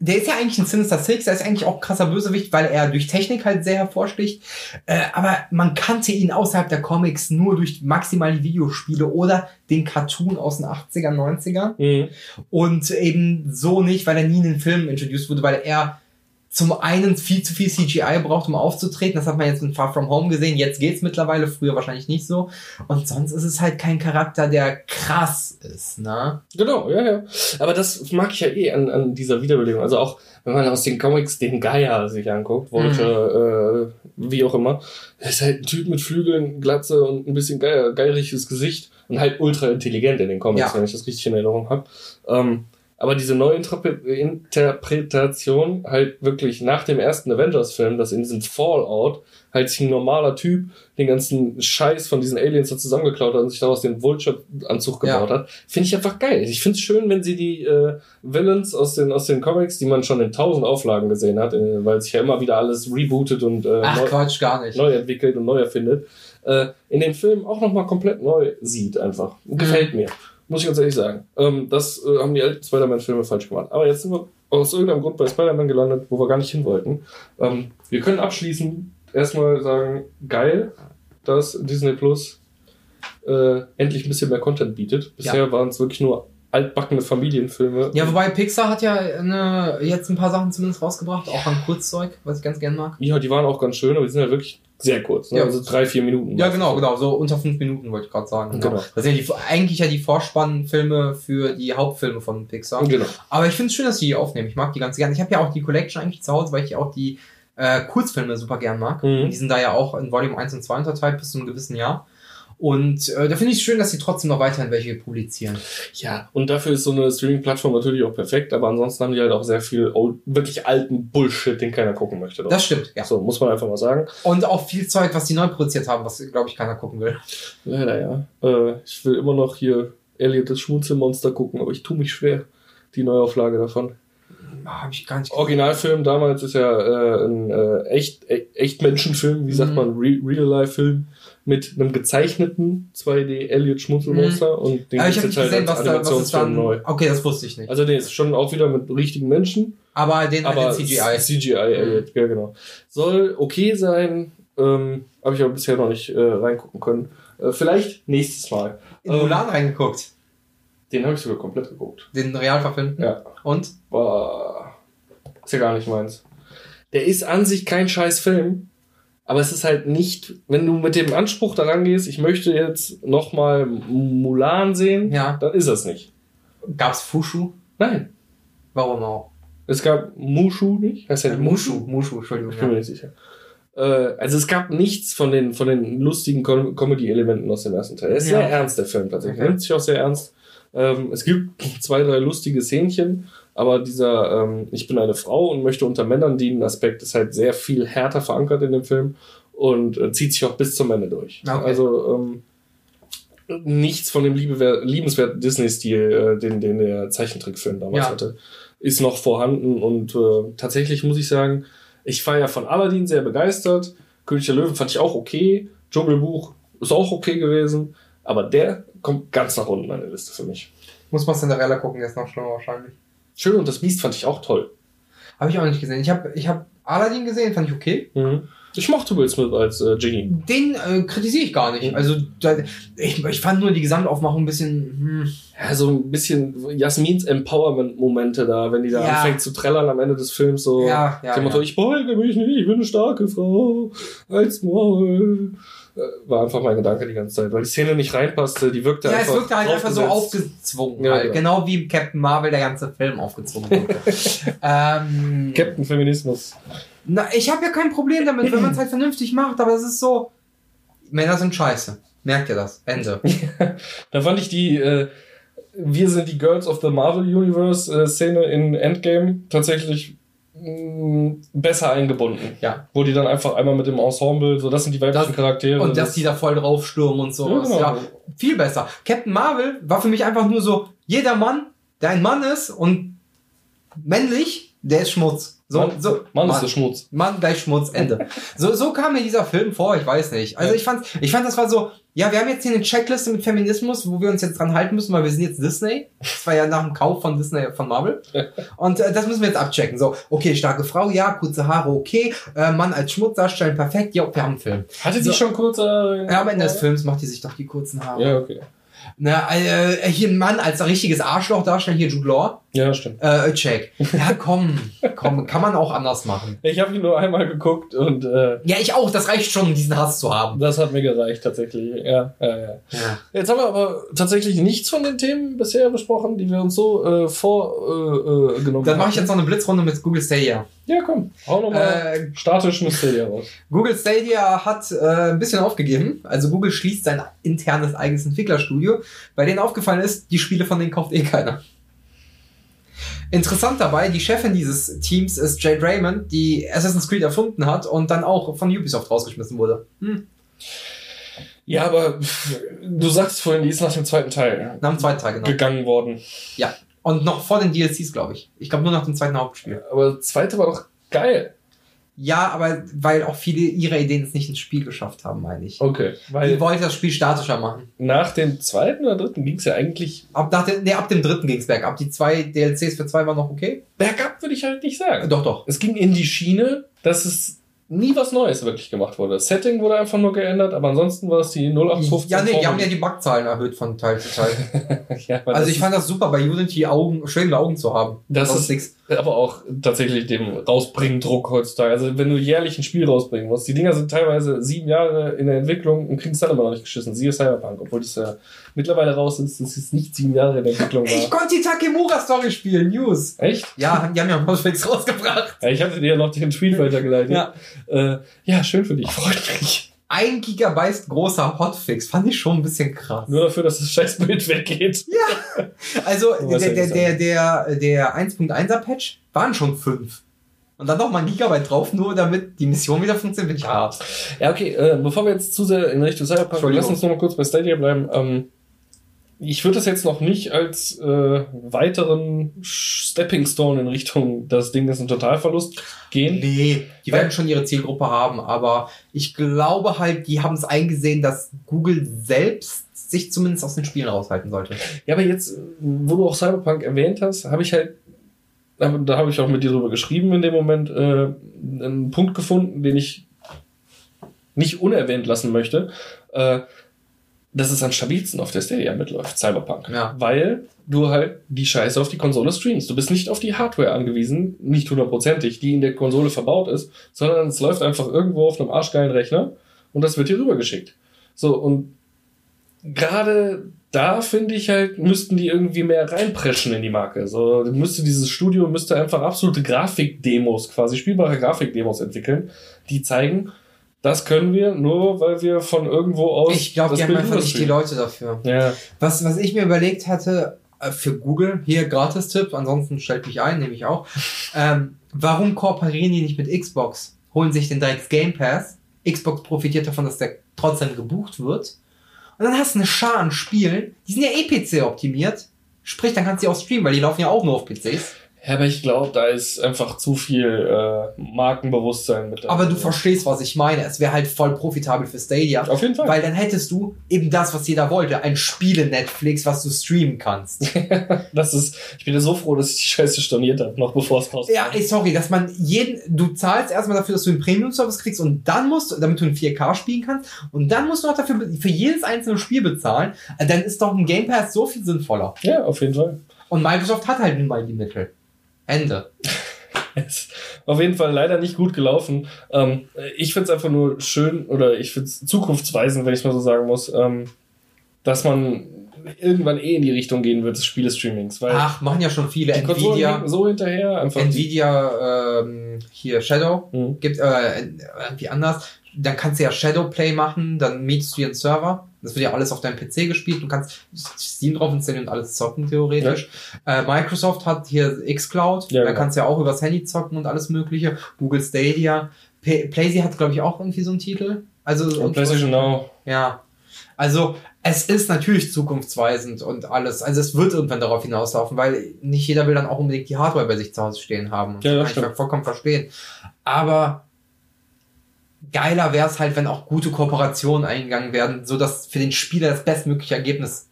der ist ja eigentlich ein Sinister Six, der ist eigentlich auch krasser Bösewicht, weil er durch Technik halt sehr hervorsticht. Äh, aber man kannte ihn außerhalb der Comics nur durch maximal die Videospiele oder den Cartoon aus den 80er, 90er. Mhm. Und eben so nicht, weil er nie in den Filmen introduced wurde, weil er zum einen viel zu viel CGI braucht, um aufzutreten. Das hat man jetzt in Far From Home gesehen. Jetzt geht's mittlerweile, früher wahrscheinlich nicht so. Und sonst ist es halt kein Charakter, der krass ist, ne? Genau, ja, ja. Aber das mag ich ja eh an, an dieser Wiederbelebung. Also auch, wenn man aus den Comics den Geier sich anguckt, Vulture, äh, wie auch immer, er ist halt ein Typ mit Flügeln, Glatze und ein bisschen geiriges Gesicht und halt ultra intelligent in den Comics, Ja. wenn ich das richtig in Erinnerung habe. Ähm, aber diese neue Interpre- Interpretation halt wirklich nach dem ersten Avengers-Film, dass in diesem Fallout halt sich ein normaler Typ den ganzen Scheiß von diesen Aliens da zusammengeklaut hat und sich daraus den Vulture-Anzug Ja. gebaut hat, finde ich einfach geil. Ich finde es schön, wenn sie die äh, Villains aus den, aus den Comics, die man schon in tausend Auflagen gesehen hat, äh, weil sich ja immer wieder alles rebootet und äh, Ach neu, Quatsch, gar nicht. neu entwickelt und neu erfindet, äh, in den Filmen auch nochmal komplett neu sieht einfach. Gefällt mir. Muss ich ganz ehrlich sagen. Ähm, das äh, haben die alten Spider-Man-Filme falsch gemacht. Aber jetzt sind wir aus irgendeinem Grund bei Spider-Man gelandet, wo wir gar nicht hin wollten. Ähm, wir können abschließend erstmal sagen, geil, dass Disney Plus äh, endlich ein bisschen mehr Content bietet. Bisher waren es wirklich nur altbackene Familienfilme. Ja, wobei Pixar hat ja eine, jetzt ein paar Sachen zumindest rausgebracht, auch an Kurzzeug, was ich ganz gern mag. Ja, die waren auch ganz schön, aber die sind ja wirklich sehr kurz. Ne? Ja. Also drei, vier Minuten. Ja, genau, genau, so unter fünf Minuten wollte ich gerade sagen. Genau. Das sind ja die, eigentlich ja die Vorspannfilme für die Hauptfilme von Pixar. Genau. Aber ich finde es schön, dass die die aufnehmen. Ich mag die ganz gern. Ich habe ja auch die Collection eigentlich zu Hause, weil ich auch die äh, Kurzfilme super gern mag. Mhm. Die sind da ja auch in Volume 1 und 2 unterteilt bis zu einem gewissen Jahr. Und äh, da finde ich es schön, dass sie trotzdem noch weiterhin welche publizieren. Ja, und dafür ist so eine Streaming-Plattform natürlich auch perfekt, aber ansonsten haben die halt auch sehr viel old, wirklich alten Bullshit, den keiner gucken möchte. Doch. Das stimmt, ja. So, muss man einfach mal sagen. Und auch viel Zeug, was die neu produziert haben, was, glaube ich, keiner gucken will. Leider, ja. Äh, ich will immer noch hier Elliot das Schmunzelmonster gucken, aber ich tue mich schwer. Die Neuauflage davon. Ah, Habe ich gar nicht Originalfilm damals ist ja äh, ein äh, echt, e echt Menschenfilm, wie sagt Mhm. man, Re Real-Life-Film mit einem gezeichneten 2D Elliot Schmunzelmonster und den Aber ich habe nicht halt gesehen, als was da, was ist dann. neu. Okay, das wusste ich nicht. Also der ist schon auch wieder mit richtigen Menschen, aber den aber halt in CGI. CGI Elliot, ja genau. Soll okay sein, ähm, habe ich aber bisher noch nicht äh, reingucken können. Äh, vielleicht nächstes Mal. In Ähm, Mulan reingeguckt. Den habe ich sogar komplett geguckt. Den Realverfilm. Ja. Und? War, ist ja gar nicht meins. Der ist an sich kein scheiß Film, aber es ist halt nicht, wenn du mit dem Anspruch daran gehst, ich möchte jetzt nochmal Mulan sehen, Ja. dann ist das nicht. Gab's Fushu? Nein. Warum auch? Es gab Mushu nicht? Heißt der nicht Mushu. Mushu, Entschuldigung. Ich bin mir Ja. nicht sicher. Äh, also es gab nichts von den, von den lustigen Com Comedy-Elementen aus dem ersten Teil. Er ist Ja. sehr ernst, der Film tatsächlich. Okay. Er nimmt sich auch sehr ernst. Ähm, es gibt zwei, drei lustige Szenchen, aber dieser ähm, Ich bin eine Frau und möchte unter Männern dienen Aspekt ist halt sehr viel härter verankert in dem Film und äh, zieht sich auch bis zum Ende durch. Okay. Also ähm, nichts von dem liebenswerten Disney-Stil, äh, den, den der Zeichentrickfilm damals Ja. hatte, ist noch vorhanden und äh, tatsächlich muss ich sagen, ich war ja von Aladdin sehr begeistert. König der Löwen fand ich auch okay. Dschungelbuch ist auch okay gewesen. Aber der kommt ganz nach unten an der Liste für mich. Muss man Cinderella gucken, der ist noch schlimmer wahrscheinlich. Schön und das Biest fand ich auch toll. Habe ich auch nicht gesehen. Ich habe ich hab Aladdin gesehen, fand ich okay. Ich mochte Will Smith als äh, Genie. Den äh, kritisiere ich gar nicht. Mhm. Also da, ich, ich fand nur die Gesamtaufmachung ein bisschen. Hm. Ja, so ein bisschen Jasmins Empowerment-Momente da, wenn die da Ja. anfängt zu trällern am Ende des Films. So Ja, ja, dem Motto, ja. ich beuge mich nicht, ich bin eine starke Frau. Als Maul. Äh, War einfach mein Gedanke die ganze Zeit, weil die Szene nicht reinpasste, die wirkte Ja, einfach. es wirkte halt einfach so aufgezwungen. Ja, halt. genau. Wie Captain Marvel der ganze Film aufgezwungen wurde. ähm, Captain Feminismus. na, ich habe ja kein Problem damit, wenn man es halt vernünftig macht, aber es ist so. Männer sind scheiße. Merkt ihr das? Ende. Da fand ich die äh, Wir sind die Girls of the Marvel Universe äh, Szene in Endgame tatsächlich besser eingebunden. Ja. Wo die dann einfach einmal mit dem Ensemble, so das sind die weiblichen Das- Charaktere. Und dass die da voll draufstürmen und so. Ja, genau. ja, viel besser. Captain Marvel war für mich einfach nur so, jeder Mann, der ein Mann ist und männlich, der ist Schmutz. So, Mann, so, Mann, ist der Schmutz. Mann gleich Schmutz, Ende. so, so kam mir dieser Film vor, ich weiß nicht. Also ich fand, ich fand, das war so, ja, wir haben jetzt hier eine Checkliste mit Feminismus, wo wir uns jetzt dran halten müssen, weil wir sind jetzt Disney. Das war ja nach dem Kauf von Disney, von Marvel. Und äh, das müssen wir jetzt abchecken. So, okay, starke Frau, ja, kurze Haare, okay. Äh, Mann als Schmutz darstellen, perfekt. Ja, wir haben einen Film. Hatte die So. schon kurz? Äh, Ja, am Ende des Films macht die sich doch die kurzen Haare. Ja, okay. Na, äh, hier ein Mann als richtiges Arschloch darstellen, hier Jude Law. Ja, stimmt. Äh, check. Ja, komm, komm, kann man auch anders machen. Ich habe ihn nur einmal geguckt und äh, Ja, ich auch, das reicht schon, diesen Hass zu haben. das hat mir gereicht tatsächlich. Ja, ja, ja. Ja. Jetzt haben wir aber tatsächlich nichts von den Themen bisher besprochen, die wir uns so äh, vorgenommen äh, genommen Dann mache ich jetzt noch eine Blitzrunde mit Google Stadia. Ja, komm. Hau nochmal Äh, statisch eine Stadia raus. Google Stadia hat äh, ein bisschen aufgegeben. Also Google schließt sein internes eigenes Entwicklerstudio, bei denen aufgefallen ist, die Spiele von denen kauft eh keiner. Interessant dabei, die Chefin dieses Teams ist Jade Raymond, die Assassin's Creed erfunden hat und dann auch von Ubisoft rausgeschmissen wurde. Hm. Ja, aber du sagst vorhin, die ist nach dem zweiten Teil Nach dem zweiten Teil, genau. gegangen worden. Ja. Und noch vor den DLCs, glaube ich. Ich glaube nur nach dem zweiten Hauptspiel. Aber das zweite war doch geil. Ja, aber weil auch viele ihrer Ideen es nicht ins Spiel geschafft haben, meine ich. Okay. Die Weil wollten das Spiel statischer machen. nach dem zweiten oder dritten ging es ja eigentlich Ab, nach dem, nee, ab dem dritten ging's bergab. Die zwei DLCs für zwei waren noch okay. bergab, würde ich halt nicht sagen. Doch, doch. Es ging in die Schiene, dass es nie was Neues wirklich gemacht wurde. Das Setting wurde einfach nur geändert, aber ansonsten war es die 0815. Ja, nee, die Formel. haben ja die Backzahlen erhöht von Teil zu Teil. ja, also das ich fand das super, bei Unity Augen, schöne Augen zu haben. Das Sonst ist- nix. Aber auch tatsächlich dem Rausbringen-Druck heutzutage. Also wenn du jährlich ein Spiel rausbringen musst, die Dinger sind teilweise sieben Jahre in der Entwicklung und kriegen es dann immer noch nicht geschissen. Siehe Cyberpunk, obwohl das ja mittlerweile raus ist, dass es nicht sieben Jahre in der Entwicklung Ich war. konnte die Takemura-Story spielen, News. Echt? Ja, die haben ja Hotfix rausgebracht. Ja, ich hatte dir ja noch den Tweet weitergeleitet. Ja. Äh, ja, schön für dich, freut mich. Ein Gigabyte großer Hotfix, fand ich schon ein bisschen krass. Nur dafür, dass das scheiß Bild weggeht. Also Du weißt der, ja, der, der, der, der 1.1er Patch waren schon fünf. Und dann noch mal ein Gigabyte drauf, nur damit die Mission wieder funktioniert, hart. Ja, okay, äh, bevor wir jetzt zu sehr in Richtung Cyberpunk, lass uns noch mal kurz bei Stadia bleiben. Ähm, ich würde das jetzt noch nicht als äh, weiteren Stepping Stone in Richtung, das Ding ist ein Totalverlust gehen. Nee, die werden schon ihre Zielgruppe haben, aber ich glaube halt, die haben es eingesehen, dass Google selbst sich zumindest aus den Spielen raushalten sollte. Ja, aber jetzt, wo du auch Cyberpunk erwähnt hast, habe ich halt, da habe ich auch mit dir drüber geschrieben in dem Moment, äh, einen Punkt gefunden, den ich nicht unerwähnt lassen möchte, äh, dass es am stabilsten auf der Stadia mitläuft, Cyberpunk. Ja. Weil du halt die Scheiße auf die Konsole streamst. Du bist nicht auf die Hardware angewiesen, nicht hundertprozentig, die in der Konsole verbaut ist, sondern es läuft einfach irgendwo auf einem arschgeilen Rechner und das wird dir rübergeschickt. So, und gerade da finde ich halt, müssten die irgendwie mehr reinpreschen in die Marke. So, müsste dieses Studio müsste einfach absolute Grafikdemos, quasi spielbare Grafikdemos entwickeln, die zeigen, das können wir nur, weil wir von irgendwo aus. Ich glaube, die haben einfach nicht die. Leute dafür. Ja, Was, was ich mir überlegt hatte, äh, für Google, hier Gratis-Tipp, ansonsten stellt mich ein, nehme ich auch. Ähm, warum kooperieren die nicht mit Xbox? Holen sich den direkt Game Pass. Xbox profitiert davon, dass der trotzdem gebucht wird. Und dann hast du eine Schar an Spielen, die sind ja eh PC optimiert. Sprich, dann kannst du die auch streamen, weil die laufen ja auch nur auf PCs. Ja, aber ich glaube, da ist einfach zu viel äh, Markenbewusstsein mit dabei. Aber du verstehst, was ich meine. Es wäre halt voll profitabel für Stadia. Auf jeden Fall. Weil dann hättest du eben das, was jeder wollte. Ein Spiele-Netflix, was du streamen kannst. das ist, ich bin ja so froh, dass ich die Scheiße storniert habe, noch bevor es rauskam. Ja, ey, sorry, dass man jeden, du zahlst erstmal dafür, dass du einen Premium-Service kriegst und dann musst du, damit du in 4K spielen kannst und dann musst du noch dafür, für jedes einzelne Spiel bezahlen. Äh, Dann ist doch ein Game Pass so viel sinnvoller. ja, auf jeden Fall. Und Microsoft hat halt nun mal die Mittel. Ende. Ist auf jeden Fall leider nicht gut gelaufen. Ähm, ich finde es einfach nur schön oder ich finde es zukunftsweisend, wenn ich mal so sagen muss, ähm, dass man irgendwann eh in die Richtung gehen wird des Spielestreamings. Weil Ach, machen ja schon viele. Nvidia, so hinterher. Einfach Nvidia, ähm, hier Shadow, Mhm. gibt äh, irgendwie anders. Dann kannst du ja Shadowplay machen, dann mietst du dir einen Server. Das wird ja alles auf deinem PC gespielt. Du kannst Steam drauf installieren und alles zocken, theoretisch. Äh, Microsoft hat hier xCloud. Ja, da genau. kannst du ja auch übers Handy zocken und alles Mögliche. Google Stadia. P Playsee hat, glaube ich, auch irgendwie so einen Titel. Also, Und PlayStation Now. ja. Also, es ist natürlich zukunftsweisend und alles. Also, es wird irgendwann darauf hinauslaufen, weil nicht jeder will dann auch unbedingt die Hardware bei sich zu Hause stehen haben. Ja, das kann ich stimmt. vollkommen verstehen. Aber geiler wäre es halt, wenn auch gute Kooperationen eingegangen werden, so dass für den Spieler das bestmögliche Ergebnis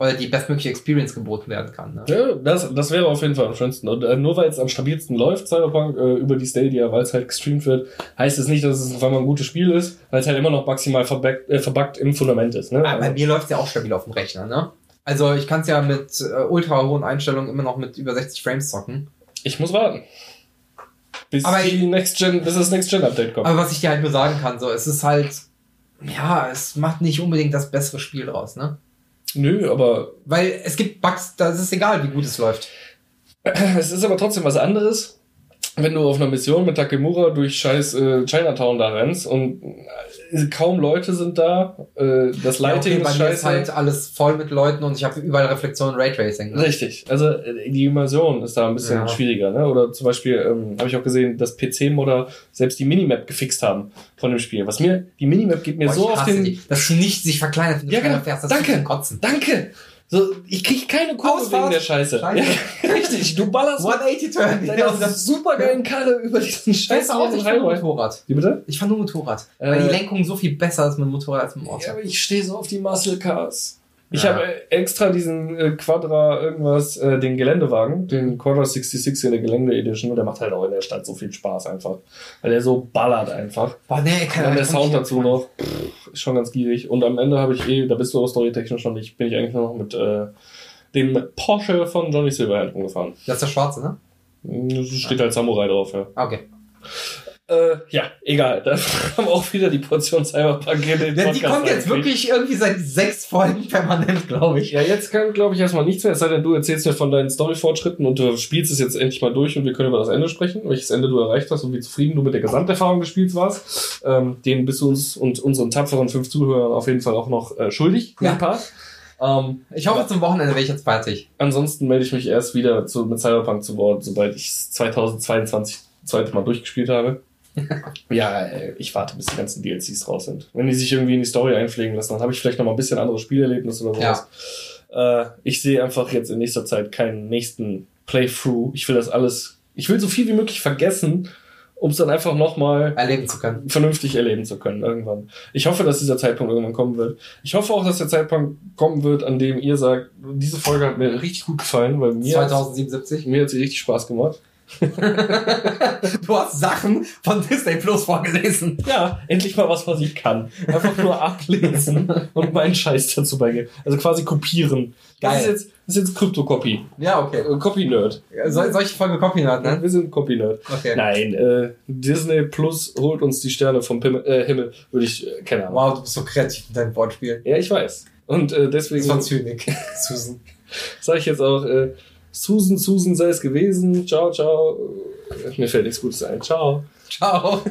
oder die bestmögliche Experience geboten werden kann. Ne? Ja, das, das wäre auf jeden Fall am schönsten. Und äh, nur weil es am stabilsten läuft, Cyberpunk, äh, über die Stadia, weil es halt gestreamt wird, heißt es nicht, dass es auf einmal ein gutes Spiel ist, weil es halt immer noch maximal verbuggt, äh, verbuggt im Fundament ist. Ne? Aber bei mir läuft es ja auch stabil auf dem Rechner, ne? Also ich kann es ja mit äh, ultra hohen Einstellungen immer noch mit über 60 Frames zocken. Ich muss warten. Bis, Aber die Next Gen, bis das Next Gen Update kommt. Aber was ich dir halt nur sagen kann, so, es ist halt, ja, es macht nicht unbedingt das bessere Spiel draus, ne? Nö, aber Weil es gibt Bugs, da ist es egal, wie gut es läuft. es ist aber trotzdem was anderes, wenn du auf einer Mission mit Takemura durch scheiß äh, Chinatown da rennst und äh, kaum Leute sind da, äh, das Ja, Lighting okay, bei ist mir scheiße. ist halt alles voll mit Leuten und ich habe überall Reflexion Raytracing. Ne? Richtig, also äh, die Immersion ist da ein bisschen Ja. schwieriger, ne? Oder zum Beispiel ähm, habe ich auch gesehen, dass PC-Modder selbst die Minimap gefixt haben von dem Spiel. Was mir, die Minimap geht mir Boah, so auf den. die, dass sie nicht sich verkleinert, wenn du Ja, genau. fährst, das Danke. Kotzen. Danke! So, ich krieg keine Kurve Ausfahrt. wegen der Scheiße. Scheiße. Ja, richtig, du ballerst mit 180 Turn. deiner supergeilen Karre über diesen scheiß ich fahr nur Highway. Motorrad. Wie bitte? Ich fahr nur Motorrad. Weil Äh, die Lenkung so viel besser ist mit dem Motorrad als mit dem Auto. Ja, aber ich stehe so auf die Muscle Cars. Ich Ja. habe extra diesen äh, Quadra irgendwas, äh, den Geländewagen, den Quadra 66 in der Gelände Edition, und der macht halt auch in der Stadt so viel Spaß einfach. Weil der so ballert einfach. Boah, nee, Und keine dann der Sound dazu noch, pff, ist schon ganz gierig. Und am Ende habe ich eh, da bist du auch storytechnisch noch nicht, bin ich eigentlich nur noch mit äh, dem Porsche von Johnny Silverhand rumgefahren. Das ist der schwarze, ne? Es steht halt Samurai drauf, ja. Ah, Okay. Äh, ja, egal. Da haben auch wieder die Portion Cyberpunk in den Ja, die kommt jetzt eingekriegt. wirklich irgendwie seit sechs Folgen permanent, glaube ich. Ja, jetzt kann, glaube ich, erstmal nichts mehr, es sei denn, du erzählst mir von deinen Story-Fortschritten und du spielst es jetzt endlich mal durch und wir können über das Ende sprechen, welches Ende du erreicht hast und wie zufrieden du mit der Gesamterfahrung des Spiels warst. Ähm, den bist du uns und unseren tapferen fünf Zuhörern auf jeden Fall auch noch äh, schuldig, Ja. Part. Ähm, Ich hoffe, zum Wochenende wäre ich jetzt fertig. ansonsten melde ich mich erst wieder zu, mit Cyberpunk zu Wort, sobald ich es 2022 zweite Mal durchgespielt habe. Ja, äh, ich warte, bis die ganzen DLCs raus sind. Wenn die sich irgendwie in die Story einpflegen lassen, dann habe ich vielleicht noch mal ein bisschen anderes Spielerlebnis oder sowas. Äh, ich sehe einfach jetzt in nächster Zeit keinen nächsten Playthrough. Ich will das alles, ich will so viel wie möglich vergessen, um es dann einfach nochmal Erleben zu können. vernünftig erleben zu können irgendwann. Ich hoffe, dass dieser Zeitpunkt irgendwann kommen wird. Ich hoffe auch, dass der Zeitpunkt kommen wird, an dem ihr sagt, diese Folge hat mir richtig gut gefallen, weil mir, hat's- 2077. mir hat sie richtig Spaß gemacht. Du hast Sachen von Disney Plus vorgelesen. Ja, endlich mal was, was ich kann. Einfach nur ablesen und meinen Scheiß dazu beigeben. Also quasi kopieren. Das Geil. ist jetzt, das ist jetzt Krypto-Copy. Ja, okay. Äh, Copy-Nerd. Soll, solche Folge Copy hat, ne? Wir sind Copy-Nerd. Okay. Nein, äh, Disney Plus holt uns die Sterne vom Pimmel, äh, Himmel, würde ich, äh, keine Ahnung. Wow, du bist so kreativ in deinem Wortspiel. Ja, ich weiß. Und äh, Das deswegen war Zynik. Susan. sage ich jetzt auch, äh, Susan, Susan sei es gewesen. Ciao, ciao. Mir fällt nichts Gutes ein. Ciao. Ciao.